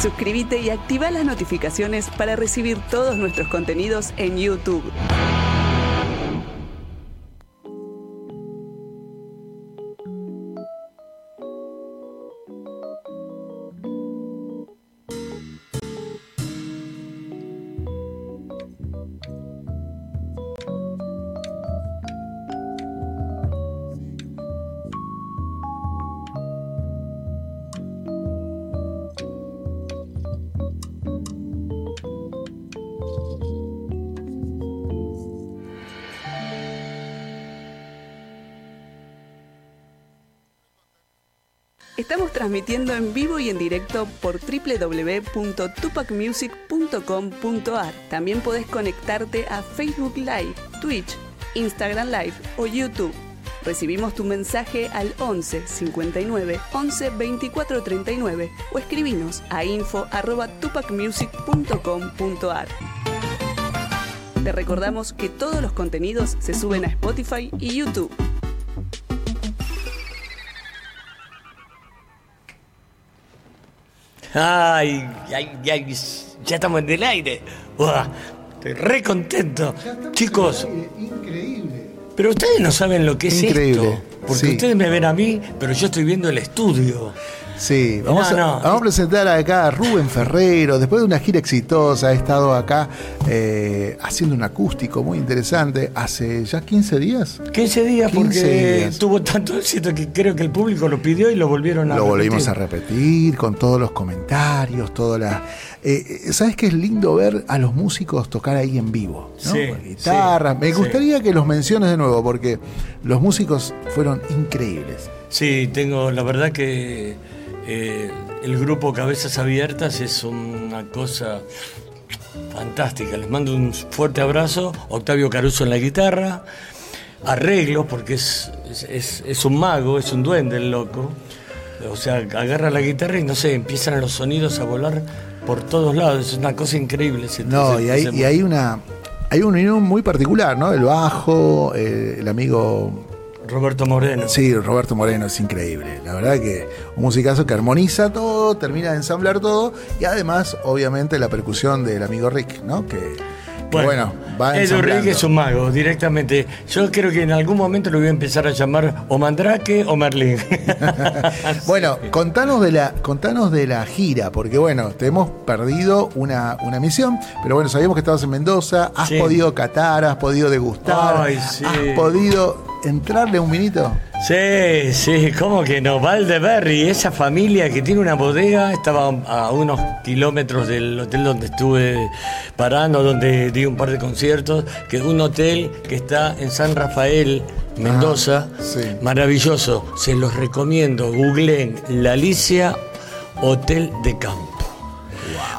Suscríbete y activa las notificaciones para recibir todos nuestros contenidos en YouTube. Transmitiendo en vivo y en directo por www.tupacmusic.com.ar. También podés conectarte a Facebook Live, Twitch, Instagram Live o YouTube. Recibimos tu mensaje al 11 59 11 24 39 o escribinos a info arroba tupacmusic.com.ar. Te recordamos que todos los contenidos se suben a Spotify y YouTube. Ay, ay, ay, ya estamos en el aire. Uah, estoy re contento. Chicos, Increíble. pero ustedes no saben lo que es Increíble, esto. Porque sí. ustedes me ven a mí, pero yo estoy viendo el estudio. Sí, vamos, No, a, no. vamos a presentar acá a Rubén Ferrero. Después de una gira exitosa, ha estado acá eh, haciendo un acústico muy interesante hace ya 15 días. 15 días 15 porque días. tuvo tanto éxito que creo que el público lo pidió y lo volvieron a Lo volvimos a repetir. con todos los comentarios, todas las. Eh, eh, ¿Sabes qué es lindo ver a los músicos tocar ahí en vivo? ¿no? Sí, sí, Me sí. gustaría que los menciones de nuevo porque los músicos fueron increíbles. Sí, tengo, la verdad que eh, el grupo Cabezas Abiertas es una cosa fantástica. Les mando un fuerte abrazo. Octavio Caruso en la guitarra. Arreglo, porque es, es, un mago, es un duende el loco. O sea, agarra la guitarra y no sé, empiezan los sonidos a volar por todos lados. Es una cosa increíble. ese- No, ese- y hay, ese- y hay una. Hay una unión muy particular, ¿no? El bajo, eh, el amigo Roberto Moreno. Sí, Roberto Moreno es increíble. La verdad que un musicazo que armoniza todo, termina de ensamblar todo y además, obviamente, la percusión del amigo Rick, ¿no? Que, que, bueno, va Edu. Rick es un mago, directamente. Yo creo que en algún momento lo voy a empezar a llamar o Mandrake o Merlín. Bueno, contanos de la, contanos de la gira, porque bueno, te hemos perdido una, una misión, pero bueno, sabíamos que estabas en Mendoza, has Sí. podido catar, has podido degustar, Ay, sí. has podido entrarle un vinito. Sí, sí, ¿cómo que no? Valdeberry, esa familia que tiene una bodega, estaba a unos kilómetros del hotel donde estuve parando, donde di un par de conciertos, que es un hotel que está en San Rafael, Mendoza, Ah, sí. maravilloso, se los recomiendo, googleen La Alicia Hotel de Campo.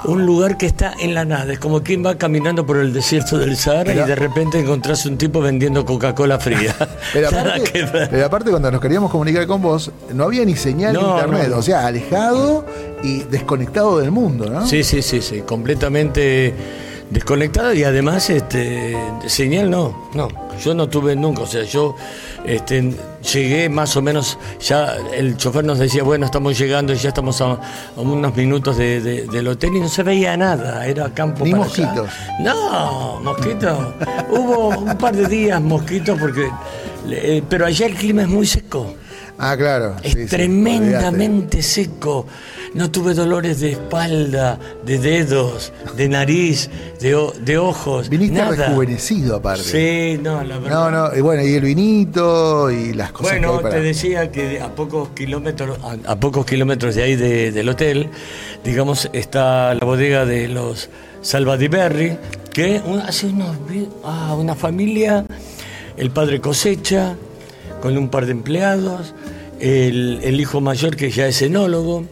Un lugar que está en la nada, es como quien va caminando por el desierto del Sahara Pero- y de repente encontrás un tipo vendiendo Coca-Cola fría. Pero aparte, pero aparte, cuando nos queríamos comunicar con vos, no había ni señal de No, internet, no. o sea, alejado y desconectado del mundo, ¿no? Sí, sí, sí, sí, completamente desconectado y además este señal no, no, yo no tuve nunca, o sea, yo este, llegué más o menos, ya el chofer nos decía, bueno, estamos llegando y ya estamos a, a unos minutos de- de- del hotel y no se veía nada, era campo Ni para allá. mosquitos. No, mosquitos. Hubo un par de días mosquitos porque, eh, pero allá el clima es muy seco. Ah, claro. Es sí, sí, tremendamente seco. No tuve dolores de espalda, de dedos, de nariz, de, de ojos. Viniste nada. rejuvenecido aparte. Sí, no, la verdad. No, no, y bueno, y el vinito y las cosas que Bueno, hay para... te decía que a pocos kilómetros, a, a pocos kilómetros de ahí de- del hotel, digamos, está la bodega de los Salvadiberri, que hace unos ah, una familia, el padre cosecha, con un par de empleados, el, el hijo mayor que ya es enólogo,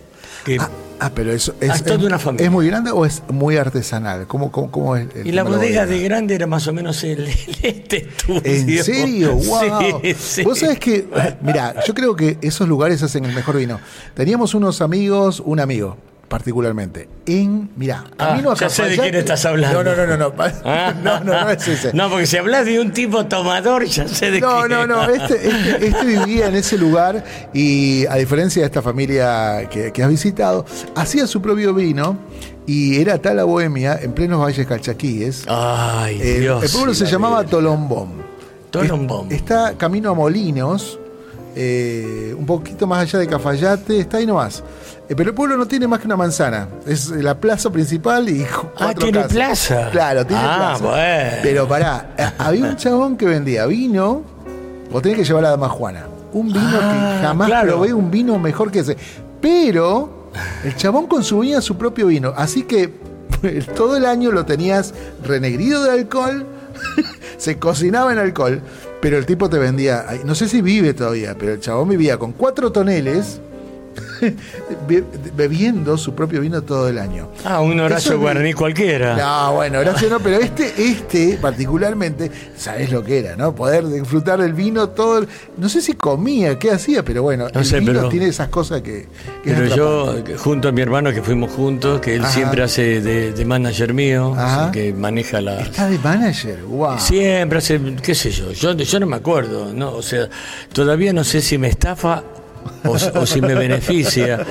que Ah, ah, pero eso es, es toda es- una familia. ¿Es muy grande o es muy artesanal? ¿Cómo, cómo, cómo es el y la bodega de grande era más o menos el, el- este estudio. ¿En serio? ¡Wow! Sí, sí. Vos sabés que, mira, yo creo que esos lugares hacen el mejor vino. Teníamos unos amigos, un amigo, particularmente. En, mira, Ah, a ya sé de quién estás hablando. No, no, no, no, no. Ah. No, no, no es ese. No, porque si hablas de un tipo tomador, ya sé de No, quién. no, no, este, este- este vivía en ese lugar y a diferencia de esta familia que, que has visitado, hacía su propio vino y era tal la bohemia en plenos valles calchaquíes. Ay, Dios. el pueblo se la llamaba. Tolombón. Tolombón. Es- Está camino a Molinos, eh, un poquito más allá de Cafayate, está ahí nomás. Eh, pero el pueblo no tiene más que una manzana. Es la plaza principal y Ah, tiene casas. plaza. Claro, tiene Ah, plaza. bueno. Pero pará, eh, había un chabón que vendía vino, vos tenés que llevar a la dama Juana. Un vino Ah, que jamás claro. probé un vino mejor que ese. Pero el chabón consumía su propio vino. Así que todo el año lo tenías renegrido de alcohol, se cocinaba en alcohol, pero el tipo te vendía, no sé si vive todavía, pero el chabón vivía con cuatro toneles bebiendo su propio vino todo el año. Ah, un Eso Horacio es- Guaraní cualquiera. No, bueno, Horacio no, pero este, este particularmente, sabes lo que era, ¿no? Poder disfrutar del vino todo. el- no sé si comía, qué hacía, pero bueno, No el sé, vino pero- tiene esas cosas que. que Pero yo, junto a mi hermano, que fuimos juntos, que él Ajá. siempre hace de, de manager mío, Ajá. que maneja la... Está de manager, wow. Siempre hace, qué sé yo, yo, yo no me acuerdo, ¿no? O sea, todavía no sé si me estafa o, o si me beneficia,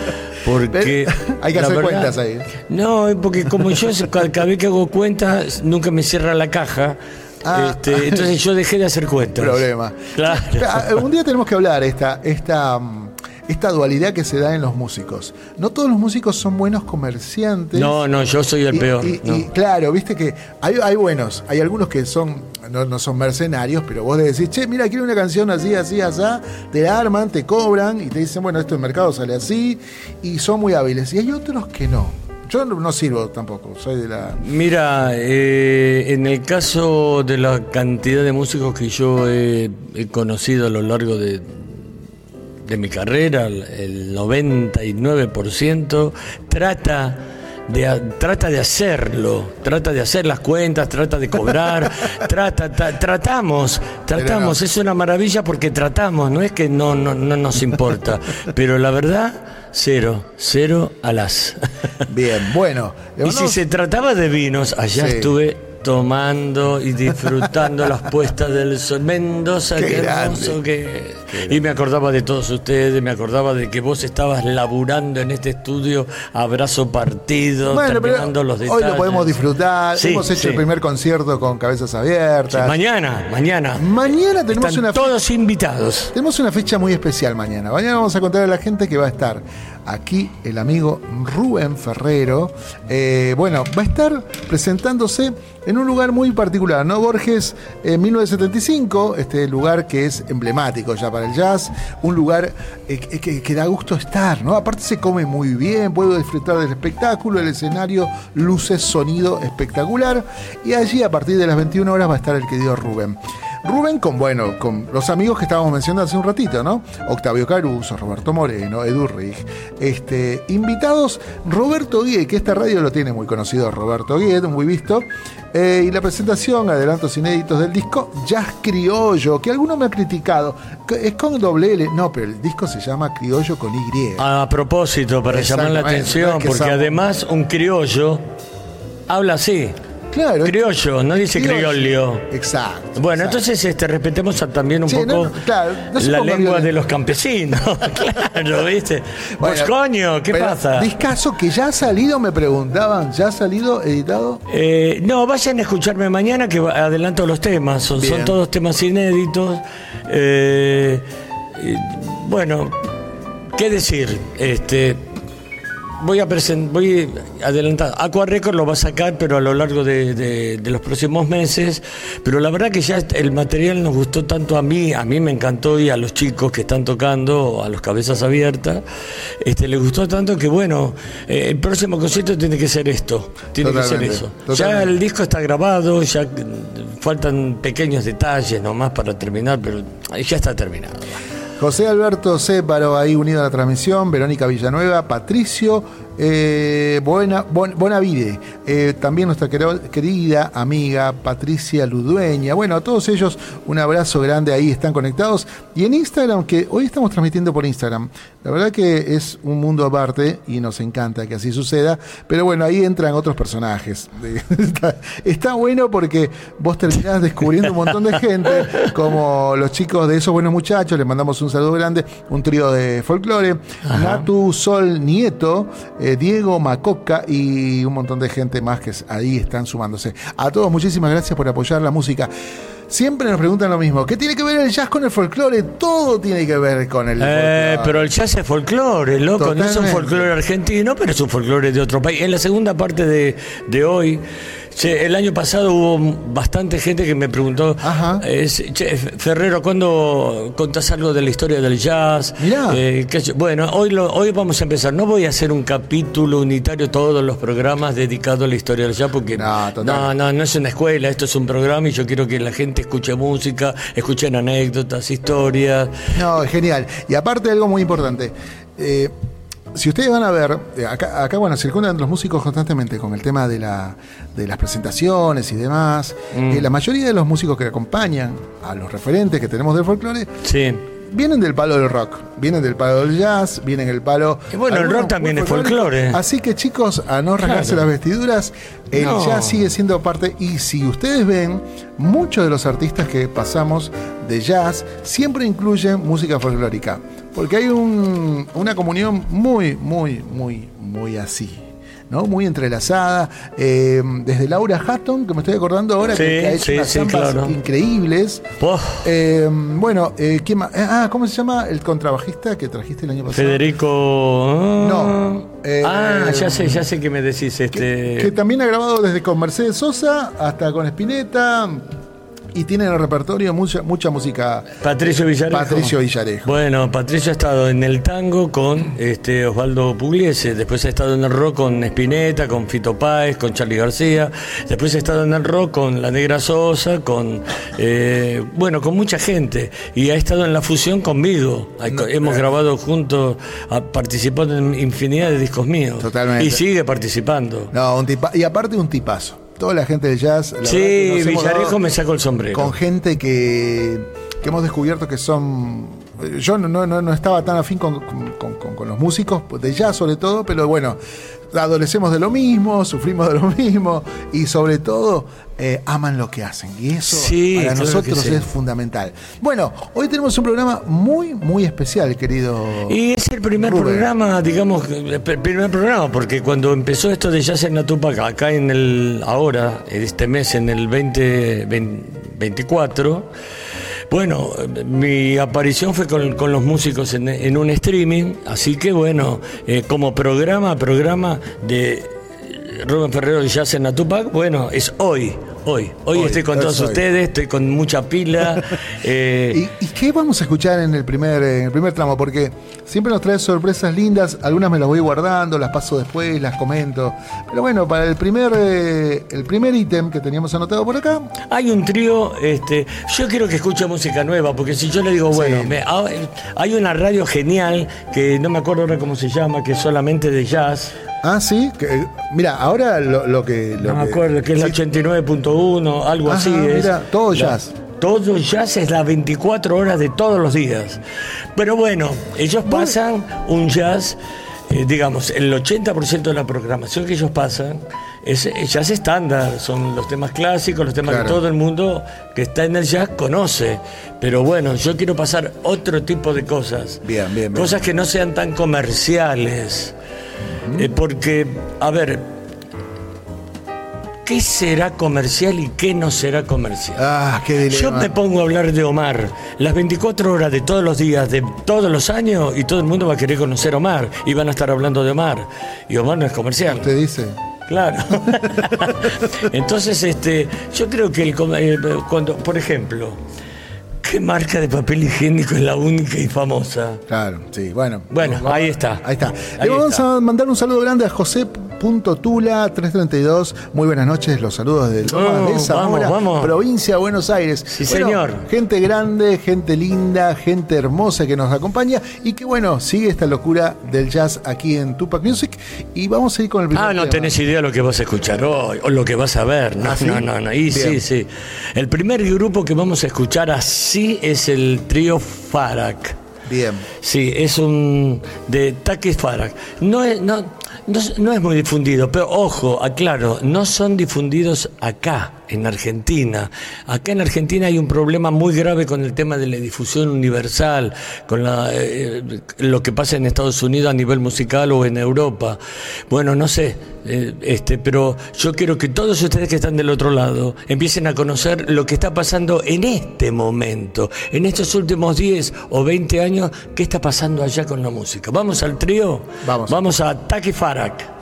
porque... Hay que hacer verdad- cuentas ahí. No, porque como yo cada, cada vez que hago cuentas, nunca me cierra la caja, Ah. este, entonces yo dejé de hacer cuentas. Problema. Claro. Ah, Un día tenemos que hablar esta, esta, mm, esta dualidad que se da en los músicos. No todos los músicos son buenos comerciantes. No, no, yo soy el Y- peor. Y, no. y claro, viste que hay, hay buenos, hay algunos que son, no, no son mercenarios, pero vos le decís, che, mira, quiero una canción así, así, así, te la arman, te cobran y te dicen, bueno, esto en mercado sale así, y son muy hábiles. Y hay otros que no. Yo no, no sirvo tampoco, soy de la. Mira, eh, en el caso de la cantidad de músicos que yo he, he conocido a lo largo de, de mi carrera, el- el 99% trata de, trata de hacerlo, trata de hacer las cuentas, trata de cobrar, trata, ta- tratamos, tratamos, no. es una maravilla porque tratamos, no es que no, no, no nos importa, pero la verdad, cero, cero alas. Bien, bueno. Y si se trataba de vinos, allá Sí. estuve tomando y disfrutando las puestas del sol. Mendoza, Qué qué, hermoso que. Y me acordaba de todos ustedes, me acordaba de que vos estabas laburando en este estudio, abrazo partido, Bueno, terminando los hoy detalles. lo podemos disfrutar. Sí, Hemos hecho sí. el primer concierto con cabezas Sí, abiertas. mañana, mañana. Mañana tenemos Están una todos invitados. Tenemos una fecha muy especial mañana. Mañana vamos a contar a la gente que va a estar aquí el amigo Rubén Ferrero. Eh, bueno, va a estar presentándose en un lugar muy particular, ¿no? Borges, en 1975, este lugar que es emblemático ya para el jazz, un lugar eh, que, que- que da gusto estar, ¿no? Aparte se come muy bien, puedo disfrutar del espectáculo, el escenario, luces, sonido espectacular. Y allí a partir de las 21 horas va a estar el querido Rubén. Rubén con, bueno, con los amigos que estábamos mencionando hace un ratito, ¿no? Octavio Caruso, Roberto Moreno, Edu Rig. Este, invitados, Roberto Guie, que esta radio lo tiene muy conocido, Roberto Guie, muy visto. Eh, y la presentación, adelantos inéditos del disco Jazz Criollo, que alguno me ha criticado. Es con doble L. No, pero el disco se llama Criollo con Y. A propósito, para llamar la atención, porque además un criollo habla así. Claro. Criollo, no dice criollo. Exacto. Bueno, exacto. entonces este, respetemos a- también un Sí, poco no, no, claro, no la lengua violentos. de los campesinos. claro, ¿viste? pues Bueno, coño, ¿qué pasa? Discaso que ya ha salido, me preguntaban, ¿ya ha salido editado? Eh, no, vayan a escucharme mañana que adelanto los temas. Son, todos temas inéditos. Eh, bueno, ¿qué decir? Este. Voy a presentar, voy a adelantar. Aqua Record lo va a sacar, pero a lo largo de, de- de los próximos meses. Pero la verdad que ya el material nos gustó tanto a mí, a mí me encantó y a los chicos que están tocando, a los cabezas abiertas, este, les gustó tanto que bueno, eh, el próximo concierto tiene que ser esto, tiene que ser eso. Ya el disco está grabado, ya faltan pequeños detalles nomás para terminar, pero ya está terminado. José Alberto Céparo ahí unido a la transmisión, Verónica Villanueva, Patricio eh, Buena, Buena Vide, eh, también nuestra querida amiga Patricia Ludueña. Bueno, a todos ellos un abrazo grande, ahí están conectados. Y en Instagram, que hoy estamos transmitiendo por Instagram, la verdad que es un mundo aparte y nos encanta que así suceda, pero bueno, ahí entran otros personajes. está, bueno porque vos terminás descubriendo un montón de gente, como los chicos de esos buenos muchachos, les mandamos un saludo grande, un trío de folclore, Natu Sol Nieto, eh, Diego Macoca y un montón de gente más que ahí están sumándose. A todos, muchísimas gracias por apoyar la música. Siempre nos preguntan lo mismo. ¿Qué tiene que ver el jazz con el folclore? Todo tiene que ver con el eh, Pero el jazz es folclore, loco. No es un folclore argentino, pero es un folclore de otro país. En la segunda parte de, de hoy el año pasado hubo bastante gente que me preguntó, Ferrero, ¿cuándo contás algo de la historia del jazz? Eh, bueno, hoy, hoy vamos a empezar. No voy a hacer un capítulo unitario todos los programas dedicados a la historia del jazz porque no, no, no, es una escuela, esto es un programa y yo quiero que la gente escuche música, escuchen anécdotas, historias. No, genial. Y aparte algo muy importante. Eh, si ustedes van a ver, eh, acá, acá, bueno, circundan los músicos constantemente con el tema de, la, de las presentaciones y demás. Mm. Eh, la mayoría de los músicos que acompañan a los referentes que tenemos del folclore sí vienen del palo del rock, vienen del palo del jazz, vienen del palo. Y bueno, el rock también es folclore. Así que chicos, a no rasgarse las vestiduras, el jazz sigue siendo parte. Y si ustedes ven, muchos de los artistas que pasamos de jazz siempre incluyen música folclórica. Porque hay una comunión muy, muy, muy, muy así. ¿no? Muy entrelazada. Eh, desde Laura Hatton, que me estoy acordando ahora, que, ha hecho unas increíbles. Eh, bueno, eh, ¿quién más? Ah, ¿cómo se llama el contrabajista que trajiste el año pasado? Federico. No. ah, ya sé, ya sé que me decís. este que también ha grabado desde con Mercedes Sosa hasta con Spinetta y tiene en el repertorio mucha, mucha música. Patricio Villarejo. Patricio Villarejo. Bueno, Patricio ha estado en el tango con este Osvaldo Pugliese, después ha estado en el rock con Spinetta, con Fito Páez, con Charlie García, después ha estado en el rock con La Negra Sosa, con eh, bueno, con mucha gente y ha estado en la fusión conmigo. Hemos eh. grabado juntos, ha participado en infinidad de discos míos. Totalmente. Y sigue participando. No, un y aparte un tipazo toda la gente del jazz. sí, Villarejo me sacó el sombrero. Con gente que, que hemos descubierto que son yo no, no, no, estaba tan afín con, con, los músicos, de jazz sobre todo, pero bueno, adolecemos de lo mismo, sufrimos de lo mismo y sobre todo eh, aman lo que hacen. Y eso para nosotros es fundamental. Bueno, hoy tenemos un programa muy, muy especial, querido. Y es el primer programa, digamos, el primer programa, porque cuando empezó esto de Jazz en la Tupac, acá en el, ahora, este mes, en el 2024, bueno, mi aparición fue con, los músicos en, un streaming, así que bueno, eh, como programa, programa de Rubén Ferrero y Jazz en Tupac, bueno, es hoy, hoy. Hoy, estoy con todos ustedes, estoy con mucha pila. Eh. ¿Y, qué vamos a escuchar en el primer, en el primer tramo? Porque siempre nos trae sorpresas lindas, algunas me las voy guardando, las paso después, las comento. Pero bueno, para el primer eh, el primer ítem que teníamos anotado por acá. Hay un trío, este, yo quiero que escuche música nueva, porque si yo le digo, bueno, ah, hay una radio genial que no me acuerdo ahora cómo se llama, que es solamente de jazz. Ah, sí. Que, mira, ahora lo, que. no me acuerdo, que es la 89.1, algo así. Mira, todo jazz. todo jazz es las 24 horas de todos los días. Pero bueno, ellos pasan un jazz, eh, digamos, el 80% de la programación que ellos pasan es, jazz estándar, son los temas clásicos, los temas que todo el mundo que está en el jazz conoce. Pero bueno, yo quiero pasar otro tipo de cosas. Bien, bien, bien. Cosas que no sean tan comerciales. Eh, porque, a ver, ¿qué será comercial y qué no será comercial? Ah, qué Yo me pongo a hablar de Omar las 24 horas de todos los días, de todos los años, y todo el mundo va a querer conocer a Omar y van a estar hablando de Omar. Y Omar no es comercial. ¿Usted dice? Claro. Entonces, este, yo creo que el, eh, cuando, por ejemplo, ¿Qué marca de papel higiénico es la única y famosa? Claro, sí, bueno. Bueno, ahí está. Ahí está. Le vamos a mandar un saludo grande a José Punto Tula 332. Muy buenas noches, los saludos del Lomas Oh, de Zamora, vamos, vamos. provincia de Buenos Aires. Sí, señor. Gente grande, gente linda, gente hermosa que nos acompaña y que bueno, sigue esta locura del jazz aquí en Tupac Music. Y vamos a ir con el primer Ah, no tema. tenés idea lo que vas a escuchar hoy o lo que vas a ver. No, ¿Ah, sí? no, no, no. Y sí, sí. El primer grupo que vamos a escuchar así es el trío Farak. Bien. Sí, es un de Takis Farak. No es, no, no es muy difundido, pero ojo, aclaro, no son difundidos acá, en Argentina. Acá en Argentina hay un problema muy grave con el tema de la difusión universal, con la, eh, lo que pasa en Estados Unidos a nivel musical o en Europa. Bueno, no sé, eh, este, pero yo quiero que todos ustedes que están del otro lado empiecen a conocer lo que está pasando en este momento, en estos últimos 10 o 20 años, qué está pasando allá con la música. Vamos al trío, Vamos. vamos a Taki Farak.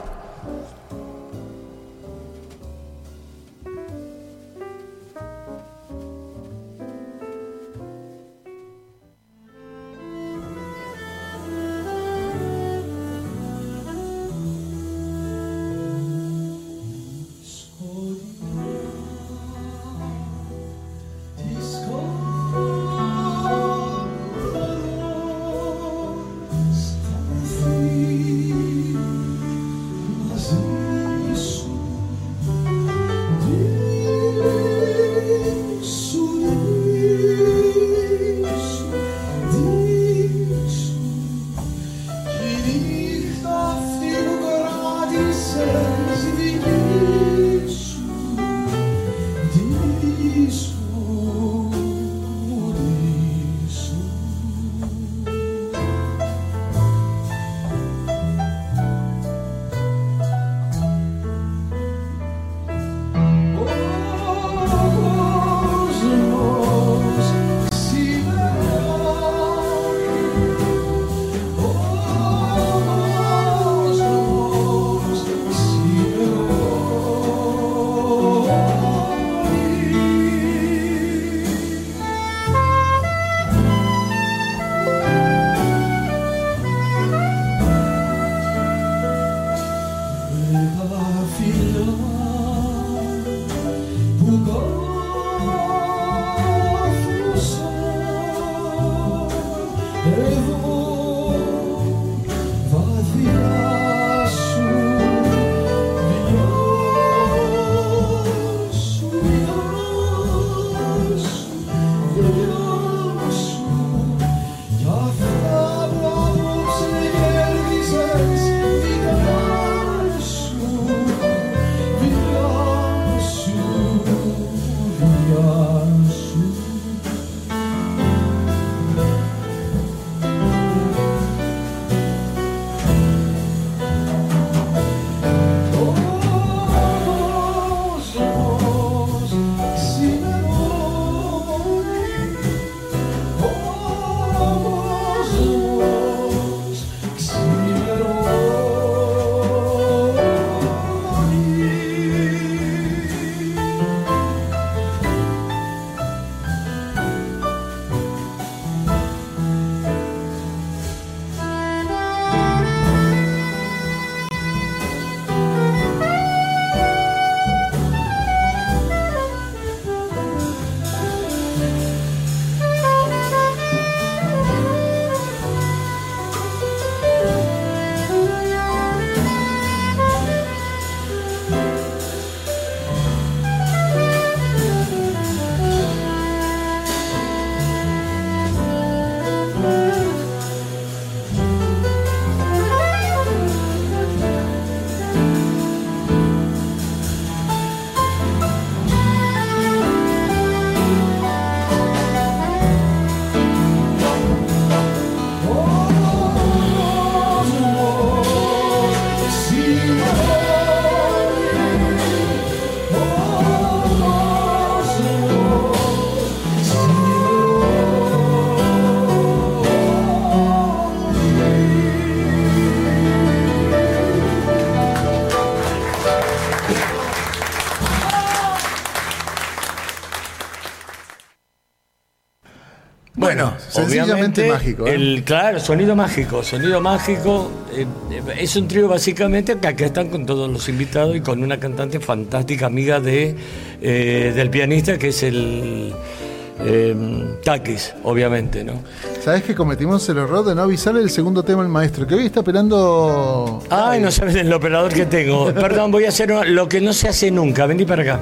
Sencillamente mágico, ¿eh? el claro, sonido mágico, sonido mágico. eh, es un trío básicamente que acá están con todos los invitados y con una cantante fantástica, amiga de eh, del pianista que es el eh, Takis, obviamente, ¿no? ¿Sabes que cometimos el error de no avisarle el segundo tema al maestro? Que hoy está esperando. Ay, no sabes el operador que tengo. Perdón, voy a hacer lo que no se hace nunca. Vení para acá.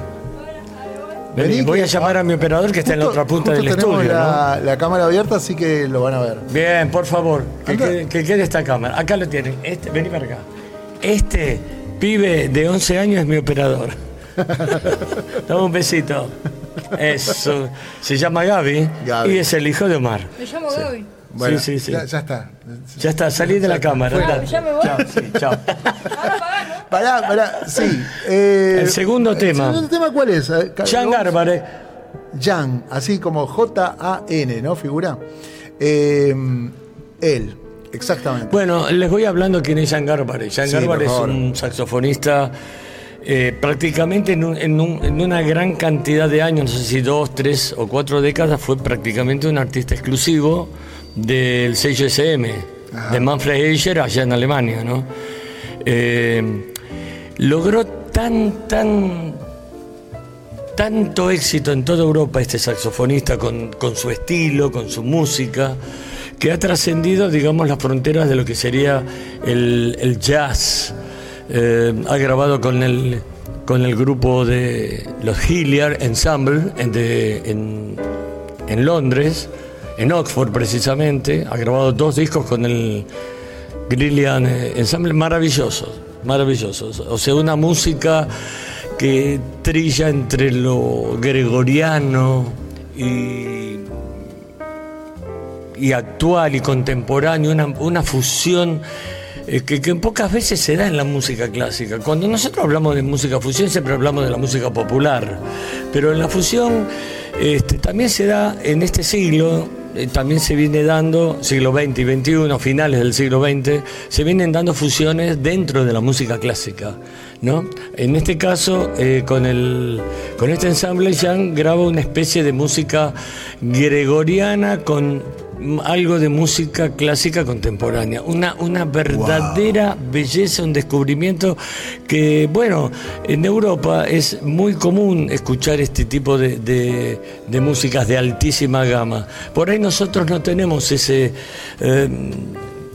Vení, voy a llamar a mi operador que está en la otra punta del tenemos estudio. ¿no? la, la cámara abierta, así que lo van a ver. Bien, por favor, que quede, que quede esta cámara. Acá lo tienen. Este, vení para acá. Este pibe de 11 años es mi operador. Dame un besito. Eso. Se llama Gaby, Gaby. y es el hijo de Omar. Me llamo Gaby. Bueno, sí, sí. Ya, ya está. Ya está, salí de la cámara. ¿Ya me voy? Chao, sí, chao. Ahora pagá, ¿no? Pará, pará, sí. eh, El segundo tema. ¿El segundo tema cuál es? Jan Garbarek. Jan, así como J-A-N, ¿no? Figura. Eh, él, exactamente. Bueno, les voy hablando quién es Jan Garbarek. Jan Sí, es un saxofonista eh, prácticamente en, un- en un- en una gran cantidad de años, no sé si dos, tres o cuatro décadas, fue prácticamente un artista exclusivo del sello SM, Ajá. de Manfred Eicher allá en Alemania, ¿no? Eh, logró tan, tan tanto éxito en toda Europa este saxofonista con, con su estilo, con su música, que ha trascendido, digamos, las fronteras de lo que sería el, el jazz. Eh, ha grabado con el, con el grupo de los Hilliard Ensemble en, en, en Londres, en Oxford precisamente. Ha grabado dos discos con el Grillian eh, Ensemble maravillosos, maravillosos. O sea, una música que trilla entre lo gregoriano y, y actual y contemporáneo, una, una fusión eh, que, que pocas veces se da en la música clásica. Cuando nosotros hablamos de música fusión siempre hablamos de la música popular, pero en la fusión este, también se da en este siglo, eh, también se viene dando, siglo XX y XXI, finales del siglo XX, se vienen dando fusiones dentro de la música clásica. ¿no? En este caso, eh, con, el, con este ensamble, Jan graba una especie de música gregoriana con algo de música clásica contemporánea. Una, una verdadera belleza, un descubrimiento que, bueno, en Europa es muy común escuchar este tipo de, de- de músicas de altísima gama. Por ahí nosotros no tenemos ese... eh,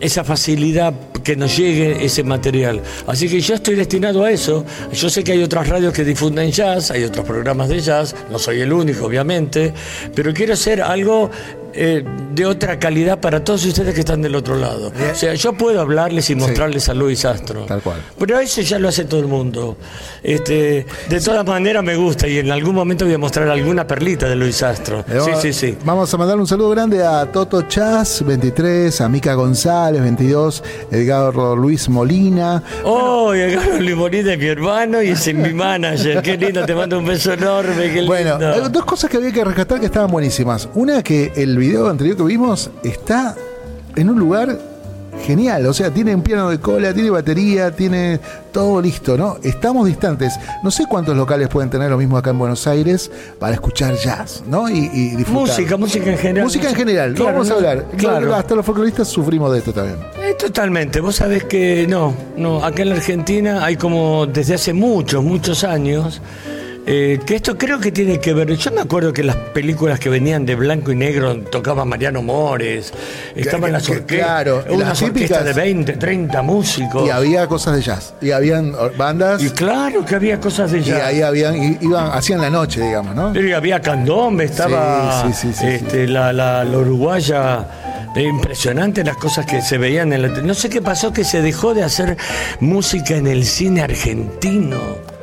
esa facilidad que nos llegue ese material. Así que yo estoy destinado a eso. Yo sé que hay otras radios que difunden jazz, hay otros programas de jazz, no soy el único, obviamente, pero quiero hacer algo eh, de otra calidad para todos ustedes que están del otro lado. O sea, yo puedo hablarles y mostrarles a Luis Astro. Tal cual. Pero eso ya lo hace todo el mundo. Este, de todas maneras me gusta y en algún momento voy a mostrar alguna perlita de Luis Astro. Le Sí, sí, sí. Vamos a mandar un saludo grande a Toto Chas, 23, a Mica González, 22, Edgardo Luis Molina. Oh, y agarro el limonín de mi hermano y es mi manager. Qué lindo, te mando un beso enorme. Qué Bueno, lindo. hay dos cosas que había que rescatar que estaban buenísimas. Una que el video anterior que vimos está en un lugar genial, o sea, tiene un piano de cola, tiene batería, tiene todo listo, ¿no? Estamos distantes. No sé cuántos locales pueden tener lo mismo acá en Buenos Aires para escuchar jazz, ¿no? Y, y disfrutar. Música, música en general. Música en general, Claro, no vamos a hablar. Claro. Hasta los folcloristas sufrimos de esto también. Eh, totalmente. Vos sabés que no, no. Acá en la Argentina hay como desde hace muchos, muchos años. Eh, que esto creo que tiene que ver. Yo me acuerdo que las películas que venían de blanco y negro tocaba Mariano Mores, estaban las que- orquestas, claro, unas las orquestas de 20, 30 músicos. Y había cosas de jazz. Y habían bandas. Y claro que había cosas de Y jazz. ahí habían, iban, hacían la noche, digamos, ¿no? Pero había candombe, estaba Sí, sí, sí, este, La, la, la uruguaya. eh, Impresionante las cosas que se veían en la No sé qué pasó que se dejó de hacer música en el cine argentino.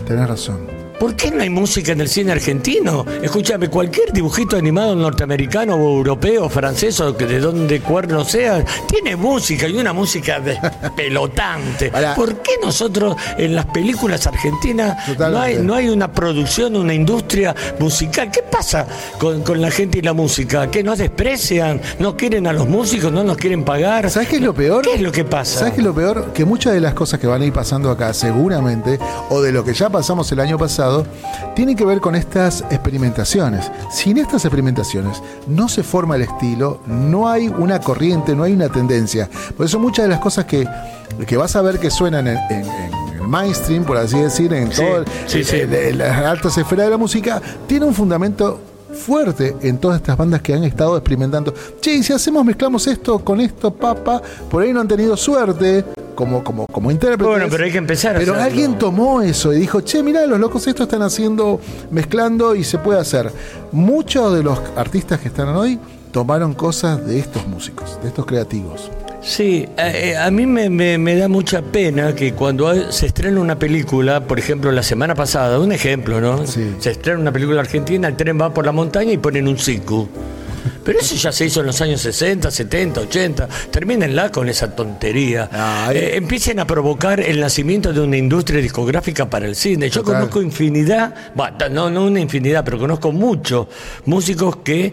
Tenés razón. ¿Por qué no hay música en el cine argentino? Escúchame, cualquier dibujito animado norteamericano o europeo, francés o de donde cuerno sea, tiene música y una música despelotante. Ahora- ¿Por qué nosotros en las películas argentinas no hay, no hay una producción, una industria musical? ¿Qué pasa con, con la gente y la música? ¿Que nos desprecian? ¿No quieren a los músicos? ¿No nos quieren pagar? ¿Sabes qué es lo peor? ¿Qué es lo que pasa? ¿Sabes qué es lo peor? Que muchas de las cosas que van a ir pasando acá, seguramente, o de lo que ya pasamos el año pasado, pasado, tiene que ver con estas experimentaciones. Sin estas experimentaciones no se forma el estilo, no hay una corriente, no hay una tendencia. Por eso muchas de las cosas que, que vas a ver que suenan en, en, en el mainstream, por así decir, en Sí, todo sí, sí. las altas esferas de la música, tiene un fundamento fuerte en todas estas bandas que han estado experimentando. Che, y si hacemos, mezclamos esto con esto, papa, por ahí no han tenido suerte. Como, como, como intérpretes. Bueno, pero hay que empezar Pero hacerlo. alguien tomó eso y dijo, che, mirá, los locos esto están haciendo, mezclando y se puede hacer. Muchos de los artistas que están hoy tomaron cosas de estos músicos, de estos creativos. Sí, a, eh, a mí me, me- me da mucha pena que cuando se estrena una película, por ejemplo, la semana pasada, un ejemplo, ¿no? Sí. Se estrena una película argentina, el tren va por la montaña y ponen un siku. Pero eso ya se hizo en los años 60, 70, 80. Termínenla con esa tontería. Eh, empiecen a provocar el nacimiento de una industria discográfica para el cine. Yo Total. conozco infinidad, bueno, no, no una infinidad, pero conozco muchos músicos que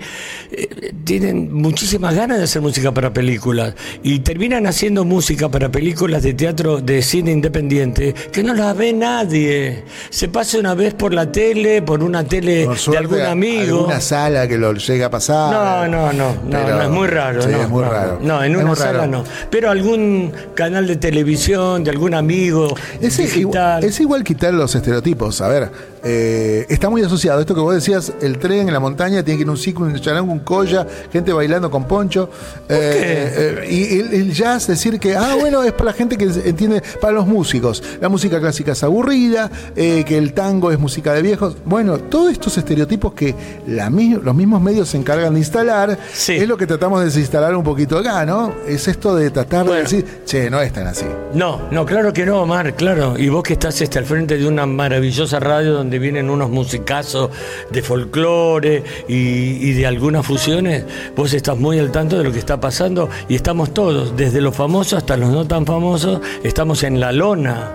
eh, tienen muchísimas ganas de hacer música para películas y terminan haciendo música para películas de teatro de cine independiente que no las ve nadie. Se pasa una vez por la tele, por una tele Por de algún amigo. alguna sala que lo llega a pasar. No, no, no, no, Pero- no, es muy raro. Sí, no, es muy no, raro. No, en una sala raro. no. Pero algún canal de televisión, de algún amigo Es, digital. igual, es igual quitar los estereotipos. A ver, eh, está muy asociado. Esto que vos decías, el tren en la montaña tiene que ir un ciclo, un charango, un colla, gente bailando con poncho. Eh, eh, y el, el jazz, decir que, ah, bueno, es para la gente que entiende, para los músicos. La música clásica es aburrida, eh, que el tango es música de viejos. Bueno, todos estos estereotipos que la los mismos medios se encargan de instalar, Sí. es lo que tratamos de desinstalar un poquito acá, ¿no? Es esto de tratar de decir, che, no es tan así. No, no, claro que no, Omar, claro. Y vos que estás este, al frente de una maravillosa radio donde vienen unos musicazos de folclore y, de algunas fusiones, vos estás muy al tanto de lo que está pasando y estamos todos, desde los famosos hasta los no tan famosos, estamos en la lona.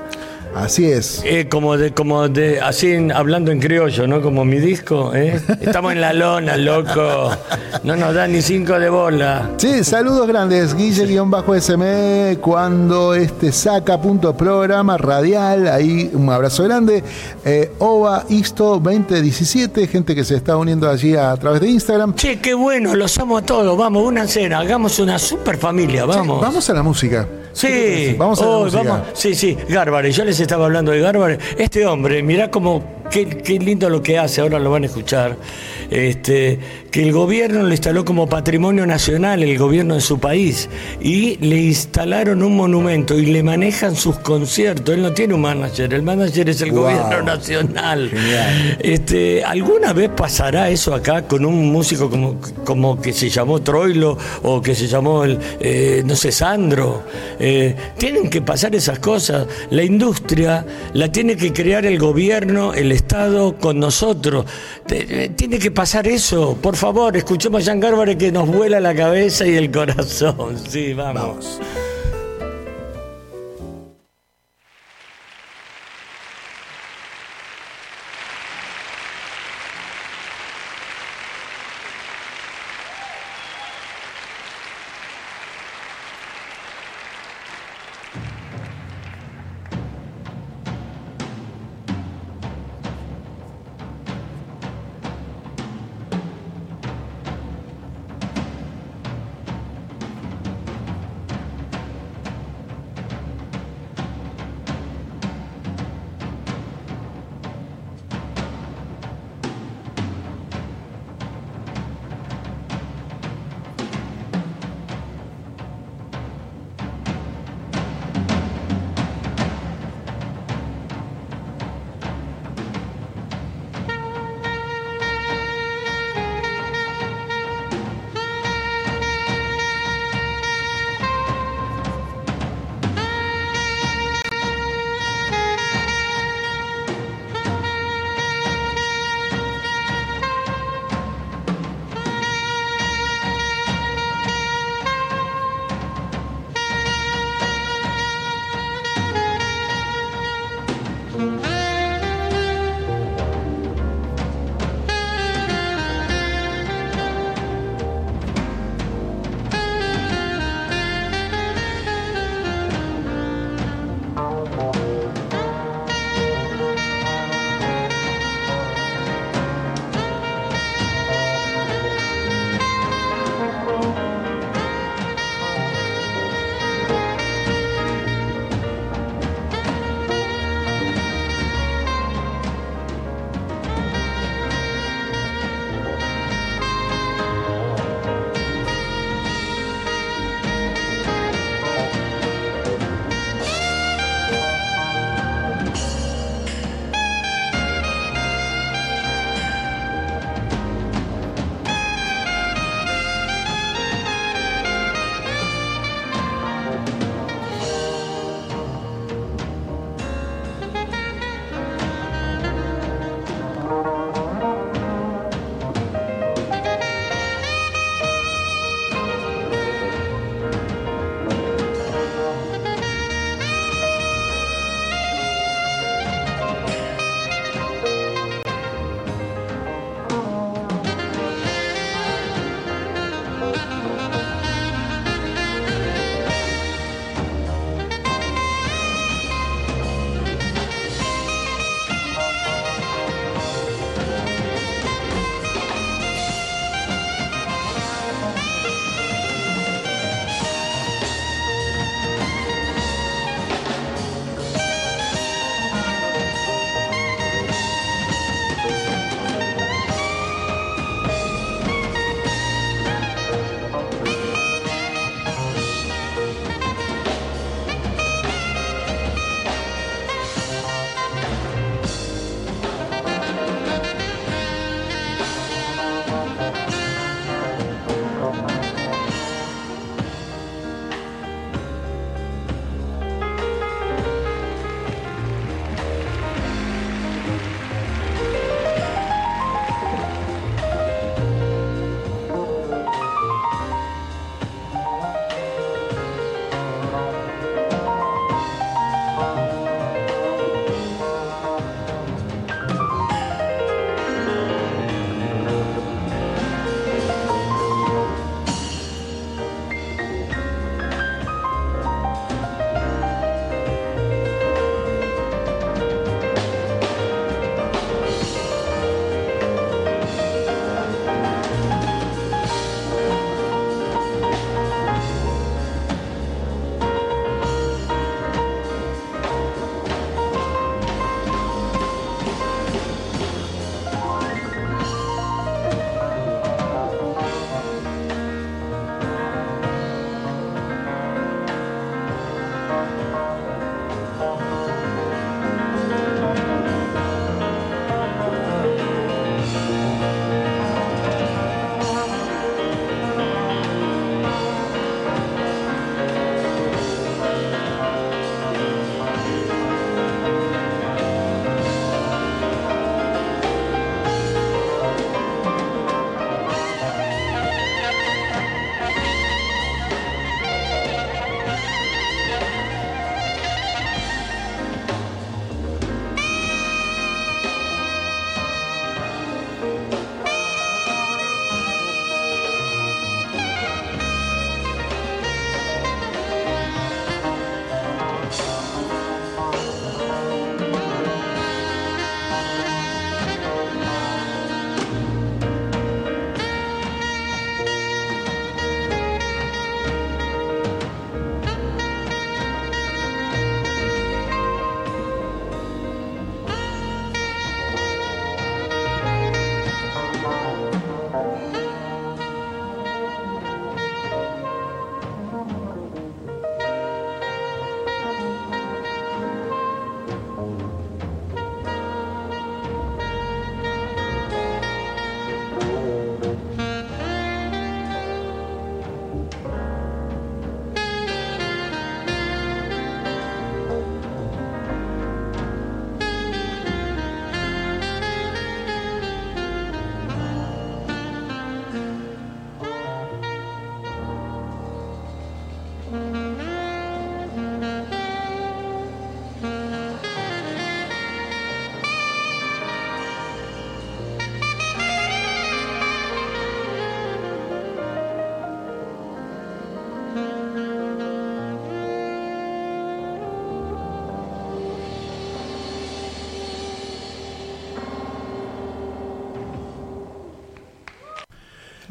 Así es. Eh, como de, como de, así en- hablando en criollo, ¿no? Como mi disco, ¿eh? Estamos en la lona, loco. No nos da ni cinco de bola. Sí, saludos grandes, Guille-SM, cuando este saca punto programa radial, ahí un abrazo grande. Eh, OVA Isto 2017, gente que se está uniendo allí a, través de Instagram. Che, qué bueno, los amo a todos. Vamos, una cena, hagamos una super familia, vamos. Vamos a la música. Sí, Vamos a vamos- sí, sí, Gárbares, yo les estaba hablando de Gárbares. Este hombre, mirá cómo, qué, qué lindo lo que hace, ahora lo van a escuchar. Este, que el gobierno le instaló como patrimonio nacional, el gobierno de su país, y le instalaron un monumento y le manejan sus conciertos. Él no tiene un manager, el manager es el Wow. gobierno nacional. Genial. Este, ¿Alguna vez pasará eso acá con un músico como, como que se llamó Troilo o que se llamó, el, eh, no sé, Sandro? Eh, tienen que pasar esas cosas. La industria la tiene que crear el gobierno, el Estado con nosotros. Eh, Tiene que pasar eso. Por favor, escuchemos a Jean Gárvare que nos vuela la cabeza y el corazón. Sí. Vamos.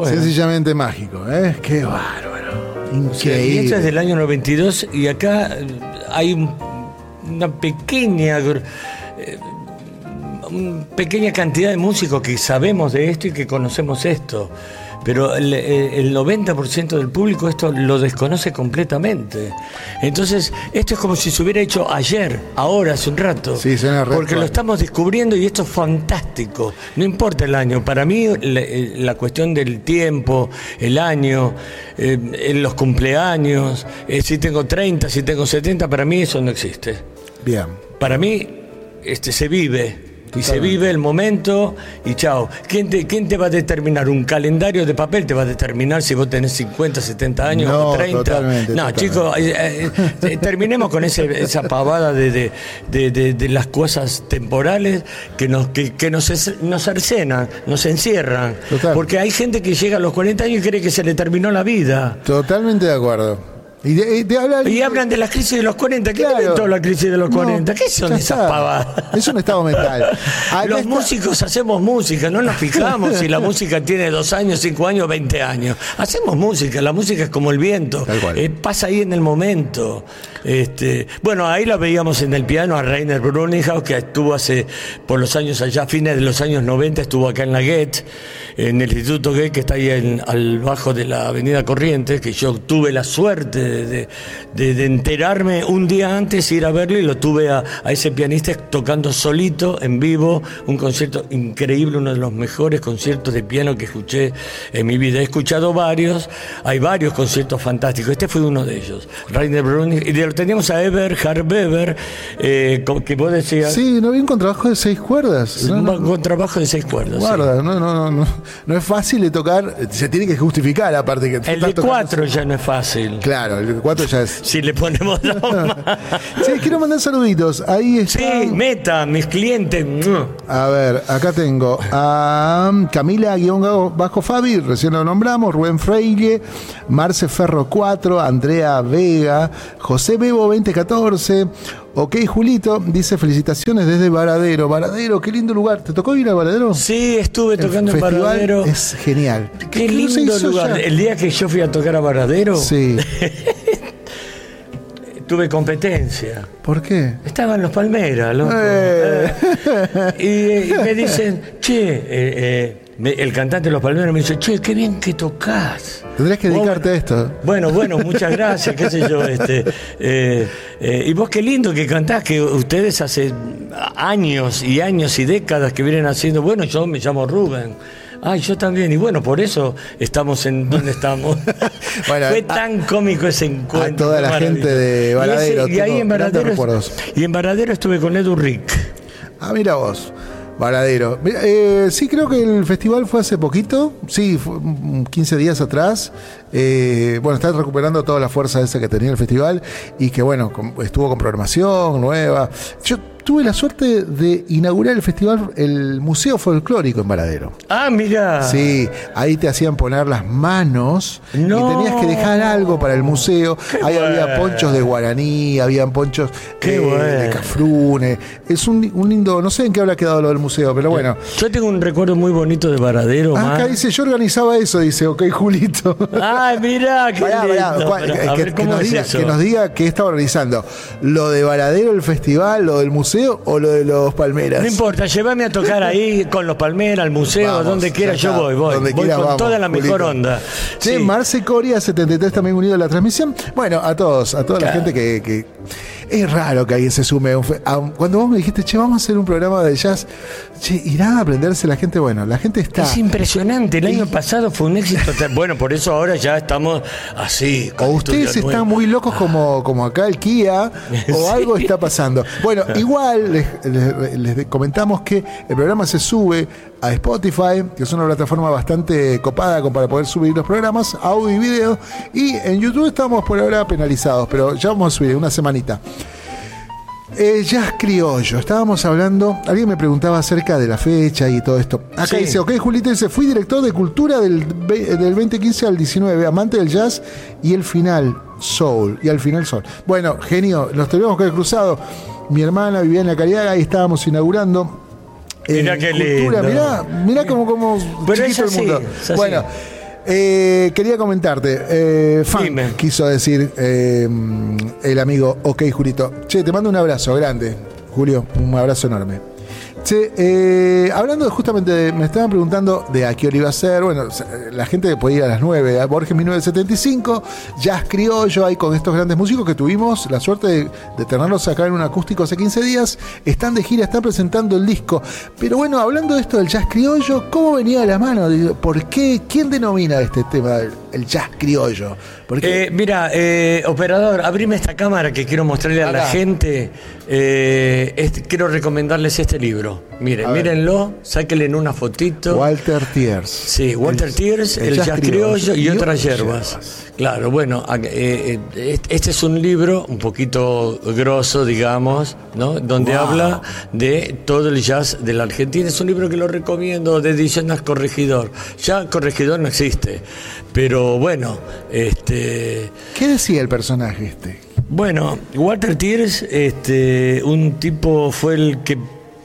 Sencillamente mágico, ¿eh? Qué bárbaro. Increíble. esto es del año 92 y acá eh, hay un- una pequeña eh, una pequeña cantidad de músicos que sabemos de esto y que conocemos esto. Pero el, el 90% del público esto lo desconoce completamente. Entonces, esto es como si se hubiera hecho ayer, ahora, hace un rato. Sí, suena Porque lo estamos descubriendo y esto es fantástico. No importa el año. Para mí, la, eh, la cuestión del tiempo, el año, eh, los cumpleaños, eh, si tengo 30, si tengo 70, para mí eso no existe. Bien. Para mí, este, se vive. Y se vive el momento y chao. ¿Quién te, ¿Quién te va a determinar? ¿Un calendario de papel te va a determinar si vos tenés 50, 70 años No, o 30? totalmente, no, totalmente. chicos, eh, eh, terminemos con ese- esa pavada de, de- de- de- de las cosas temporales que nos, que, que nos, es- nos cercenan, nos encierran. Total. Porque hay gente que llega a los 40 años y cree que se le terminó la vida. Totalmente de acuerdo. Y de, y de hablar- Y hablan de la crisis de los 40. ¿Qué Claro. inventó la crisis de los No, 40? ¿Qué son esas está. pavadas? Es un estado mental. Acá Los está- músicos hacemos música, no nos fijamos si la música tiene dos años, cinco años, 20 años. Hacemos música, la música es como el viento, eh, pasa ahí en el momento. Este, bueno, ahí la veíamos en el piano a Rainer Bruninghaus, que estuvo hace, por los años allá, fines de los años 90, estuvo acá en la Goethe, en el Instituto Goethe, que está ahí en- al bajo de la Avenida Corrientes, que yo tuve la suerte de, de- de- de enterarme un día antes, ir a verlo y lo tuve a, a ese pianista tocando solito, en vivo, un concierto increíble, uno de los mejores conciertos de piano que escuché en mi vida. He escuchado varios, hay varios conciertos fantásticos, este fue uno de ellos. Rainer Brüning, y lo teníamos a Eberhard Weber, eh, que vos decías, Sí, no vi un contrabajo de seis cuerdas. No, un no, con trabajo de seis cuerdas. Guarda, no, no, no, no, no es fácil de tocar, se tiene que justificar aparte que El de cuatro ya no es fácil. Claro, el de cuatro ya es. Si le ponemos dos más. Sí, quiero mandar saluditos. Ahí está. Sí, meta, mis clientes. A ver, acá tengo a Camila guion bajo Fabi, recién lo nombramos, Rubén Freire, Marce Ferro 4, Andrea Vega, José Bebo 2014, ok Julito, dice felicitaciones desde Varadero. Varadero, qué lindo lugar. ¿Te tocó ir a Varadero? Sí, estuve tocando en Varadero. Es genial. Qué ¿Qué no se lindo lugar. ya? El día que yo fui a tocar a Varadero, Sí. tuve competencia. ¿Por qué? Estaban los Palmeras, loco. Eh. Eh, y, y me dicen, che, eh, eh, me- el cantante de los Palmeras me dice, che, qué bien que tocas. Tendrías que dedicarte a esto. Bueno, bueno, muchas gracias, qué sé yo. Este, eh, eh, y vos qué lindo que cantás, que ustedes hace años y años y décadas que vienen haciendo, bueno, yo me llamo Rubén. Ay, yo también, y bueno, por eso estamos en donde estamos. Bueno, Fue a- tan cómico ese encuentro. toda qué la gente de Y Varadero, ese- Y, ahí en Varadero, y en Varadero estuve con Edu Rick. Ah, mira vos. Varadero. Eh, sí, creo que el festival fue hace poquito. Sí, fue mm, 15 días atrás. Eh, bueno, está recuperando toda la fuerza esa que tenía el festival y que, bueno, estuvo con programación nueva. Yo tuve la suerte de inaugurar el festival, el Museo Folclórico en Varadero. Ah, mira. Sí, ahí te hacían poner las manos No. y tenías que dejar algo para el museo. ahí había ponchos de guaraní, habían ponchos eh, bueno. de cafrune. Es un, un lindo, no sé en qué habrá quedado lo del museo, pero bueno. Yo tengo un recuerdo muy bonito de Varadero. Ah, Acá dice, yo organizaba eso, dice, ok, Julito. Ay, mira, qué Pará, pará, lindo. ¿cuál- Pero, que, que- ver, que ¿cómo nos es diga, que nos diga qué está organizando. ¿Lo de Varadero, el festival, lo del museo o lo de los Palmeras? No importa, llévame a tocar ahí con los Palmeras, al museo, Vamos, donde quiera, yo voy, voy. donde voy quiera con vamos, toda la mejor onda. Che, Sí. Marce Coria 73 también unido a la transmisión. Bueno, a todos, a toda la gente que, que- Es raro que alguien se sume a un Cuando vos me dijiste, che, vamos a hacer un programa de jazz, che, irá a aprenderse la gente. Bueno, la gente está. Es impresionante, el año pasado fue un éxito. Bueno, por eso ahora ya estamos así. O ustedes están nuevo. muy locos como, como acá el Kia, o Sí. algo está pasando. Bueno, igual les, les- les comentamos que el programa se sube a Spotify, que es una plataforma bastante copada para poder subir los programas, audio y video. Y en YouTube estamos por ahora penalizados, pero ya vamos a subir una semanita. Eh, jazz criollo, estábamos hablando, alguien me preguntaba acerca de la fecha y todo esto. Acá Sí. dice, ok, Julito dice, fui director de cultura del, del 2015 al 19, amante del jazz y el final, soul, y al final soul. Bueno, genio, los tenemos que haber cruzado. Mi hermana vivía en la Cariaga y estábamos inaugurando. eh, Mirá qué cultura, lindo. mirá, mirá como, como Pero chiquito es el mundo. es así. Bueno, Eh, quería comentarte, eh, Dime. quiso decir eh, el amigo OK Julito. Che, te mando un abrazo grande, Julio, un abrazo enorme. Che, eh, hablando justamente, de- me estaban preguntando de a qué hora iba a ser. Bueno, la gente puede ir a las 9, a Borges 1975, Jazz Criollo, ahí con estos grandes músicos que tuvimos la suerte de, tenerlos acá en un acústico hace 15 días. Están de gira, están presentando el disco. Pero bueno, hablando de esto del Jazz Criollo, ¿cómo venía de la mano? ¿Por qué? ¿Quién denomina este tema el, Jazz Criollo? Porque Eh, mira, eh, operador, abrime esta cámara que quiero mostrarle a la gente. Eh, este- quiero recomendarles este libro. Miren, mírenlo, sáquenle en una fotito. Walter Tiers. Sí, Walter El- el, jazz, criollo y, otras hierbas. Claro, bueno, eh, este es un libro un poquito grosso, digamos, ¿no? Donde Wow. habla de todo el jazz de la Argentina. Es un libro que lo recomiendo de ediciones Corregidor. Ya Corregidor no existe, pero bueno, este. ¿Qué decía el personaje este? Bueno, Walter Tears, este, un tipo fue el que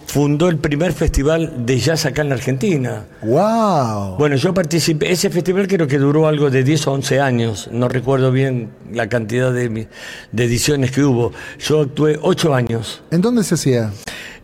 fundó el primer festival de jazz acá en la Argentina. ¡Wow! Bueno, yo participé, ese festival creo que duró algo de 10 o 11 años, no recuerdo bien la cantidad de ediciones que hubo. Yo actué 8 años. ¿En dónde se hacía?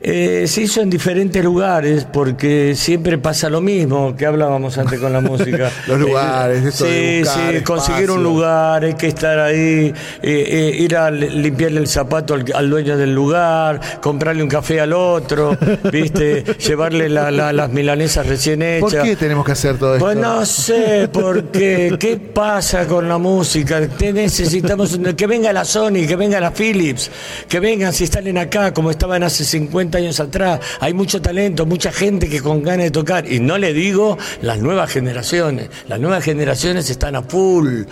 Eh, se hizo en diferentes lugares porque siempre pasa lo mismo que hablábamos antes con la música. Los lugares, esto sí, de buscar sí, conseguir un lugar, hay que estar ahí, eh, eh, ir a li- limpiarle el zapato al, al dueño del lugar, comprarle un café al otro, viste, llevarle la- la- las milanesas recién hechas. ¿Por qué tenemos que hacer todo esto? Pues no sé, porque ¿qué pasa con la música? Te necesitamos que venga la Sony, que venga la Philips, que vengan, se instalen acá como estaban hace 50 años atrás. Hay mucho talento, mucha gente que con ganas de tocar. Y no le digo las nuevas generaciones. Las nuevas generaciones están a full.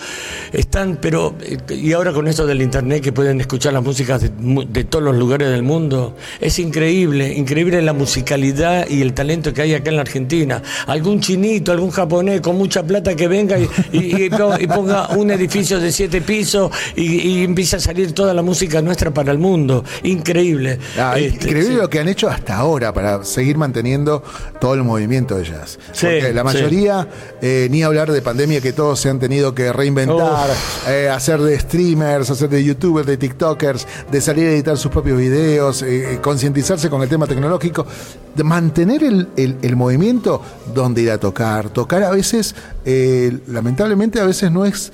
Están, pero, eh, y ahora con esto del internet que pueden escuchar las músicas de, todos los lugares del mundo, es increíble, increíble la musicalidad y el talento que hay acá en la Argentina. Algún chinito, algún japonés con mucha plata que venga y, y- y po- y ponga un edificio de siete pisos y, y empiece a salir toda la música nuestra para el mundo. Increíble. Ah, Este, increíble sí. lo que han hecho hasta ahora para seguir manteniendo todo el movimiento de jazz. Sí, Porque la sí. mayoría, eh, ni hablar de pandemia, que todos se han tenido que reinventar, eh, hacer de streamers, hacer de youtubers, de tiktokers, de salir a editar sus propios videos, eh, concientizarse con el tema tecnológico, de mantener el, el- el movimiento donde ir a tocar. Tocar a veces, lamentablemente a veces no es...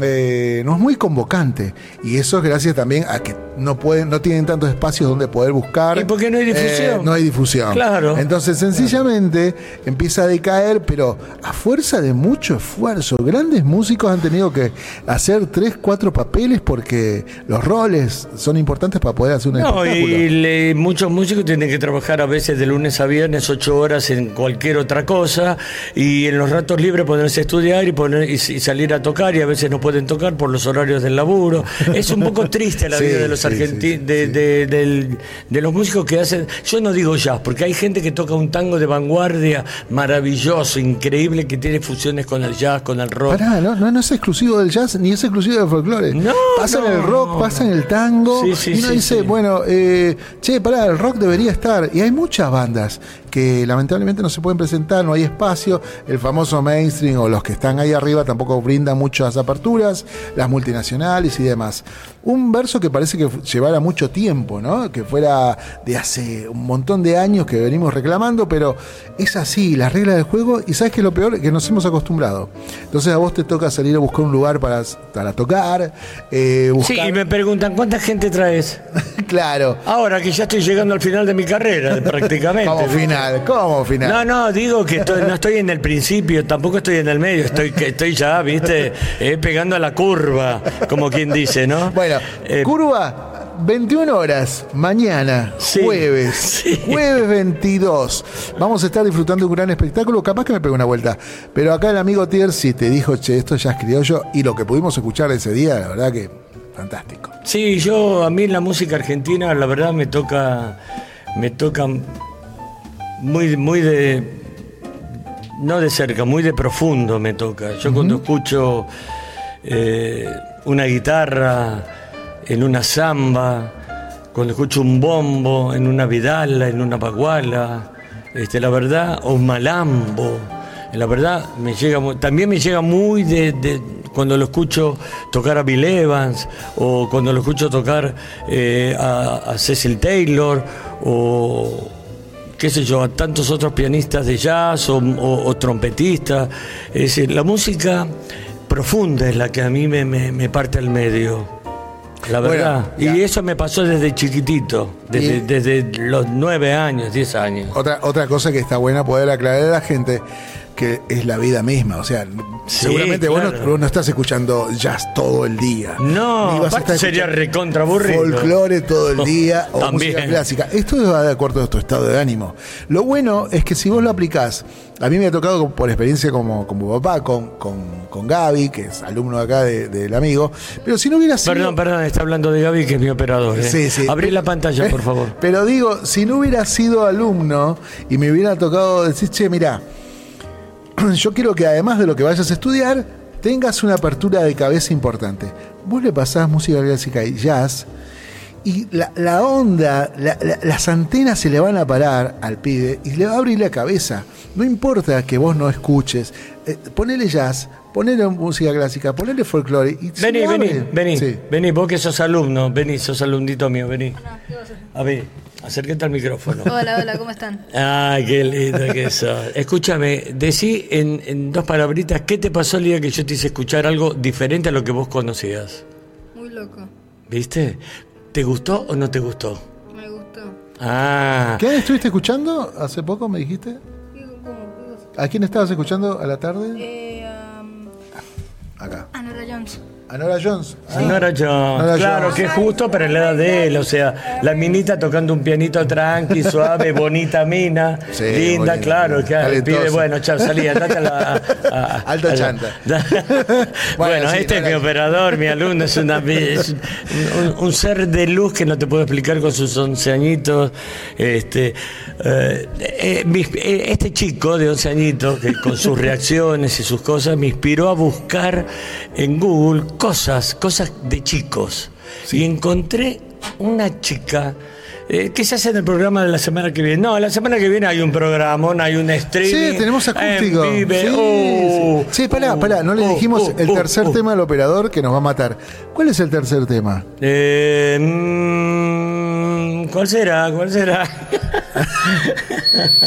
eh, no es muy convocante y eso es gracias también a que no pueden no tienen tantos espacios donde poder buscar Y porque no hay difusión. Eh, no hay difusión Claro. entonces sencillamente empieza a decaer pero a fuerza de mucho esfuerzo grandes músicos han tenido que hacer tres cuatro papeles porque los roles son importantes para poder hacer un No, espectáculo y le- muchos músicos tienen que trabajar a veces de lunes a viernes, ocho horas en cualquier otra cosa, y en los ratos libres ponerse a estudiar y, poner, y, y salir a tocar, y a veces no pueden tocar por los horarios del laburo. Es un poco triste la Sí, vida de los sí, argentinos, de, sí. de- del- de los músicos que hacen. Yo no digo jazz, porque hay gente que toca un tango de vanguardia maravilloso, increíble, que tiene fusiones con el jazz, con el rock. Pará, no, no, no es exclusivo del jazz ni es exclusivo del folclore. No, pasa en el rock, pasa en el tango. Y uno dice, bueno, eh, che, pará, el rock debería estar. Y hay muchas bandas que lamentablemente no se pueden presentar, no hay espacio. El famoso mainstream o los que están ahí arriba tampoco brindan muchas aperturas, las multinacionales y demás. Un verso que parece que llevara mucho tiempo, ¿no? Que fuera de hace un montón de años que venimos reclamando, pero es así, las reglas del juego, y sabes que lo peor que nos hemos acostumbrado. Entonces a vos te toca salir a buscar un lugar para, para tocar, eh, Sí, y me preguntan, ¿cuánta gente traes? claro. Ahora que ya estoy llegando al final de mi carrera, prácticamente. Como final, como final. No, no, digo que estoy- no estoy en el principio, tampoco estoy en el medio, estoy, que estoy ya, viste, Eh, pegando a la curva, como quien dice, ¿no? Bueno, Eh, curva, 21 horas, mañana, Sí, jueves, sí. jueves 22. Vamos a estar disfrutando de un gran espectáculo, capaz que me pegue una vuelta. Pero acá el amigo Tier sí te dijo, che, esto ya es criollo, y lo que pudimos escuchar ese día, la verdad que fantástico. Sí, yo a mí la música argentina, la verdad me toca, me toca muy, muy de, no de cerca, muy de profundo me toca. Yo cuando escucho eh, una guitarra en una samba, cuando escucho un bombo en una vidala, en una baguala, este, la verdad, o un malambo, La verdad, me llega también me llega muy de, cuando lo escucho tocar a Bill Evans o cuando lo escucho tocar eh, a, a Cecil Taylor o qué sé yo, a tantos otros pianistas de jazz o, o- o trompetistas. Es decir, la música profunda es la que a mí me, me- me parte al medio. La verdad. y eso me pasó desde chiquitito, desde, Y- desde los nueve años, diez años. Otra, otra cosa que está buena poder aclarar a la gente que es la vida misma. O sea, Sí, seguramente vos, no, claro. vos no estás escuchando jazz todo el día. No, sería recontra. Folclore todo el día o música clásica. Esto va de acuerdo a tu estado de ánimo. Lo bueno es que si vos lo aplicás, a mí me ha tocado por experiencia como, como papá, con, con, con Gaby, que es alumno acá de- del amigo, pero si no hubiera sido... Perdón, perdón, está hablando de Gaby, que es mi operador. ¿eh? Sí, sí. Abrí la pantalla, por favor. Pero digo, si no hubiera sido alumno y me hubiera tocado decir, che, mira, yo quiero que además de lo que vayas a estudiar, tengas una apertura de cabeza importante. Vos le pasás música clásica y jazz, y la, la onda, la- la- las antenas se le van a parar al pibe y le va a abrir la cabeza. No importa que vos no escuches, eh, ponele jazz, ponele música clásica, ponele folclore. Y Vení, vení, vení, Sí. vení, vos que sos alumno, vení, sos alumnito mío, vení. A ver, acércate al micrófono. Hola, hola, ¿cómo están? Ay, qué lindo que sos. Escúchame, decí en, en dos palabritas, ¿qué te pasó el día que yo te hice escuchar algo diferente a lo que vos conocías? Muy loco. ¿Viste? ¿Te gustó o no te gustó? Me gustó. Ah, ¿Qué estuviste escuchando hace poco, me dijiste? ¿A quién estabas escuchando a la tarde? Eh, um, Acá. Anora Jones. A Nora Jones. Ah, no era yo. Nora claro, Jones. que es justo para la edad de él. O sea, la minita tocando un pianito tranqui, suave, bonita mina, Sí, linda, bonita, claro. Que pibe, bueno, chao, salí, andate a la. a- Alta a la- chanta. bueno, Bueno, sí, este es mi operador, mi alumno, es, una, es un, un ser de luz que no te puedo explicar con sus 11 añitos. Este, eh, eh, eh, este chico de 11 añitos, que con sus reacciones y sus cosas, me inspiró a buscar en Google cosas, cosas de chicos. Y encontré una chica. eh, ¿Qué se hace en el programa de la semana que viene? No, la semana que viene hay un programa, hay un streaming. Sí, tenemos acústico. en Vive. Sí, Oh, sí. Sí, pará, pará, no le oh, dijimos oh, el tercer tema del operador que nos va a matar. ¿Cuál es el tercer tema? Eh, mm, ¿Cuál será? ¿Cuál será?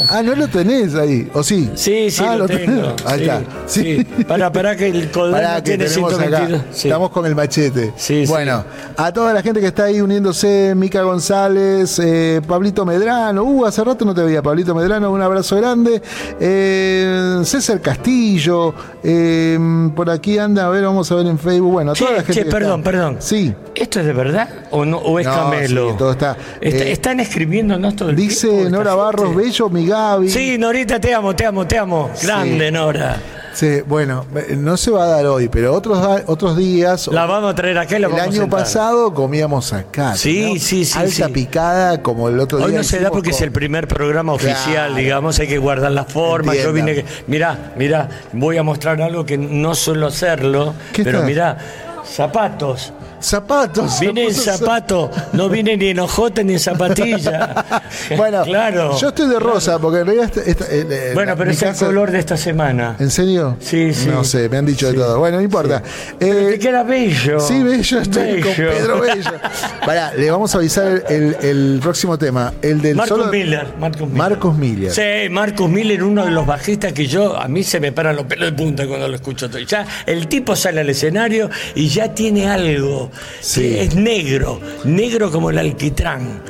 Ah, no lo tenés ahí, ¿o sí? Sí, sí, Ah, lo, tengo. Ahí sí, está. Sí. sí. Para, para que el coderno que tiene tenemos 122. acá. Sí. Estamos con el machete. Sí, sí. bueno, a toda la gente que está ahí uniéndose, Mica González, eh, Pablito Medrano, uh, hace rato no te veía, Pablito Medrano, un abrazo grande. Eh, César Castillo, eh, por aquí anda, a ver, vamos a ver en Facebook. Bueno, a toda la gente. che, que perdón, está. perdón. Sí. ¿Esto es de verdad o no o es No, camelo? sí, todo está. Está- Eh, están escribiéndonos todo el tiempo. Dice Nora gente? Barros, bello, mi Gaby. Sí, Norita, te amo, te amo, te amo. Grande, Nora. Sí, bueno, eh, no se va a dar hoy, pero otros, otros días. La vamos a traer acá y la el vamos año pasado comíamos acá. Sí, ¿no? sí, sí, Alta sí. picada, como el otro día. Hoy no se da porque es el primer programa oficial, Claro. digamos, hay que guardar la forma. Yo vine, mirá, mirá, voy a mostrar algo que no suelo hacerlo, ¿Qué pero está? mirá, zapatos. Zapatos. Vine en zapato, no vine ni en ojota ni en zapatilla. Bueno, claro. yo estoy de rosa, porque en realidad. eh, eh, Bueno, pero es el color de esta semana. ¿En serio? Sí, sí. No sé, me han dicho de todo. Bueno, no importa. Pero Eh, te queda bello. Sí, Bello, estoy con Bello. Pedro Bello. Pará, le vamos a avisar el, el próximo tema. El del Marcus solo- Miller, Marcus Miller. Marcus Miller. Sí, Marcus Miller, uno de los bajistas que yo, a mí se me paran los pelos de punta cuando lo escucho. Ya el tipo sale al escenario y ya tiene algo. Sí. que Es negro, negro como el alquitrán.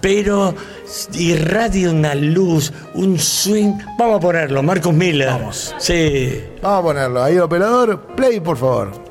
Pero irradia una luz, un swing. Vamos a ponerlo, Marcus Miller. Vamos. Sí. Vamos a ponerlo. Ahí, operador, play, por favor.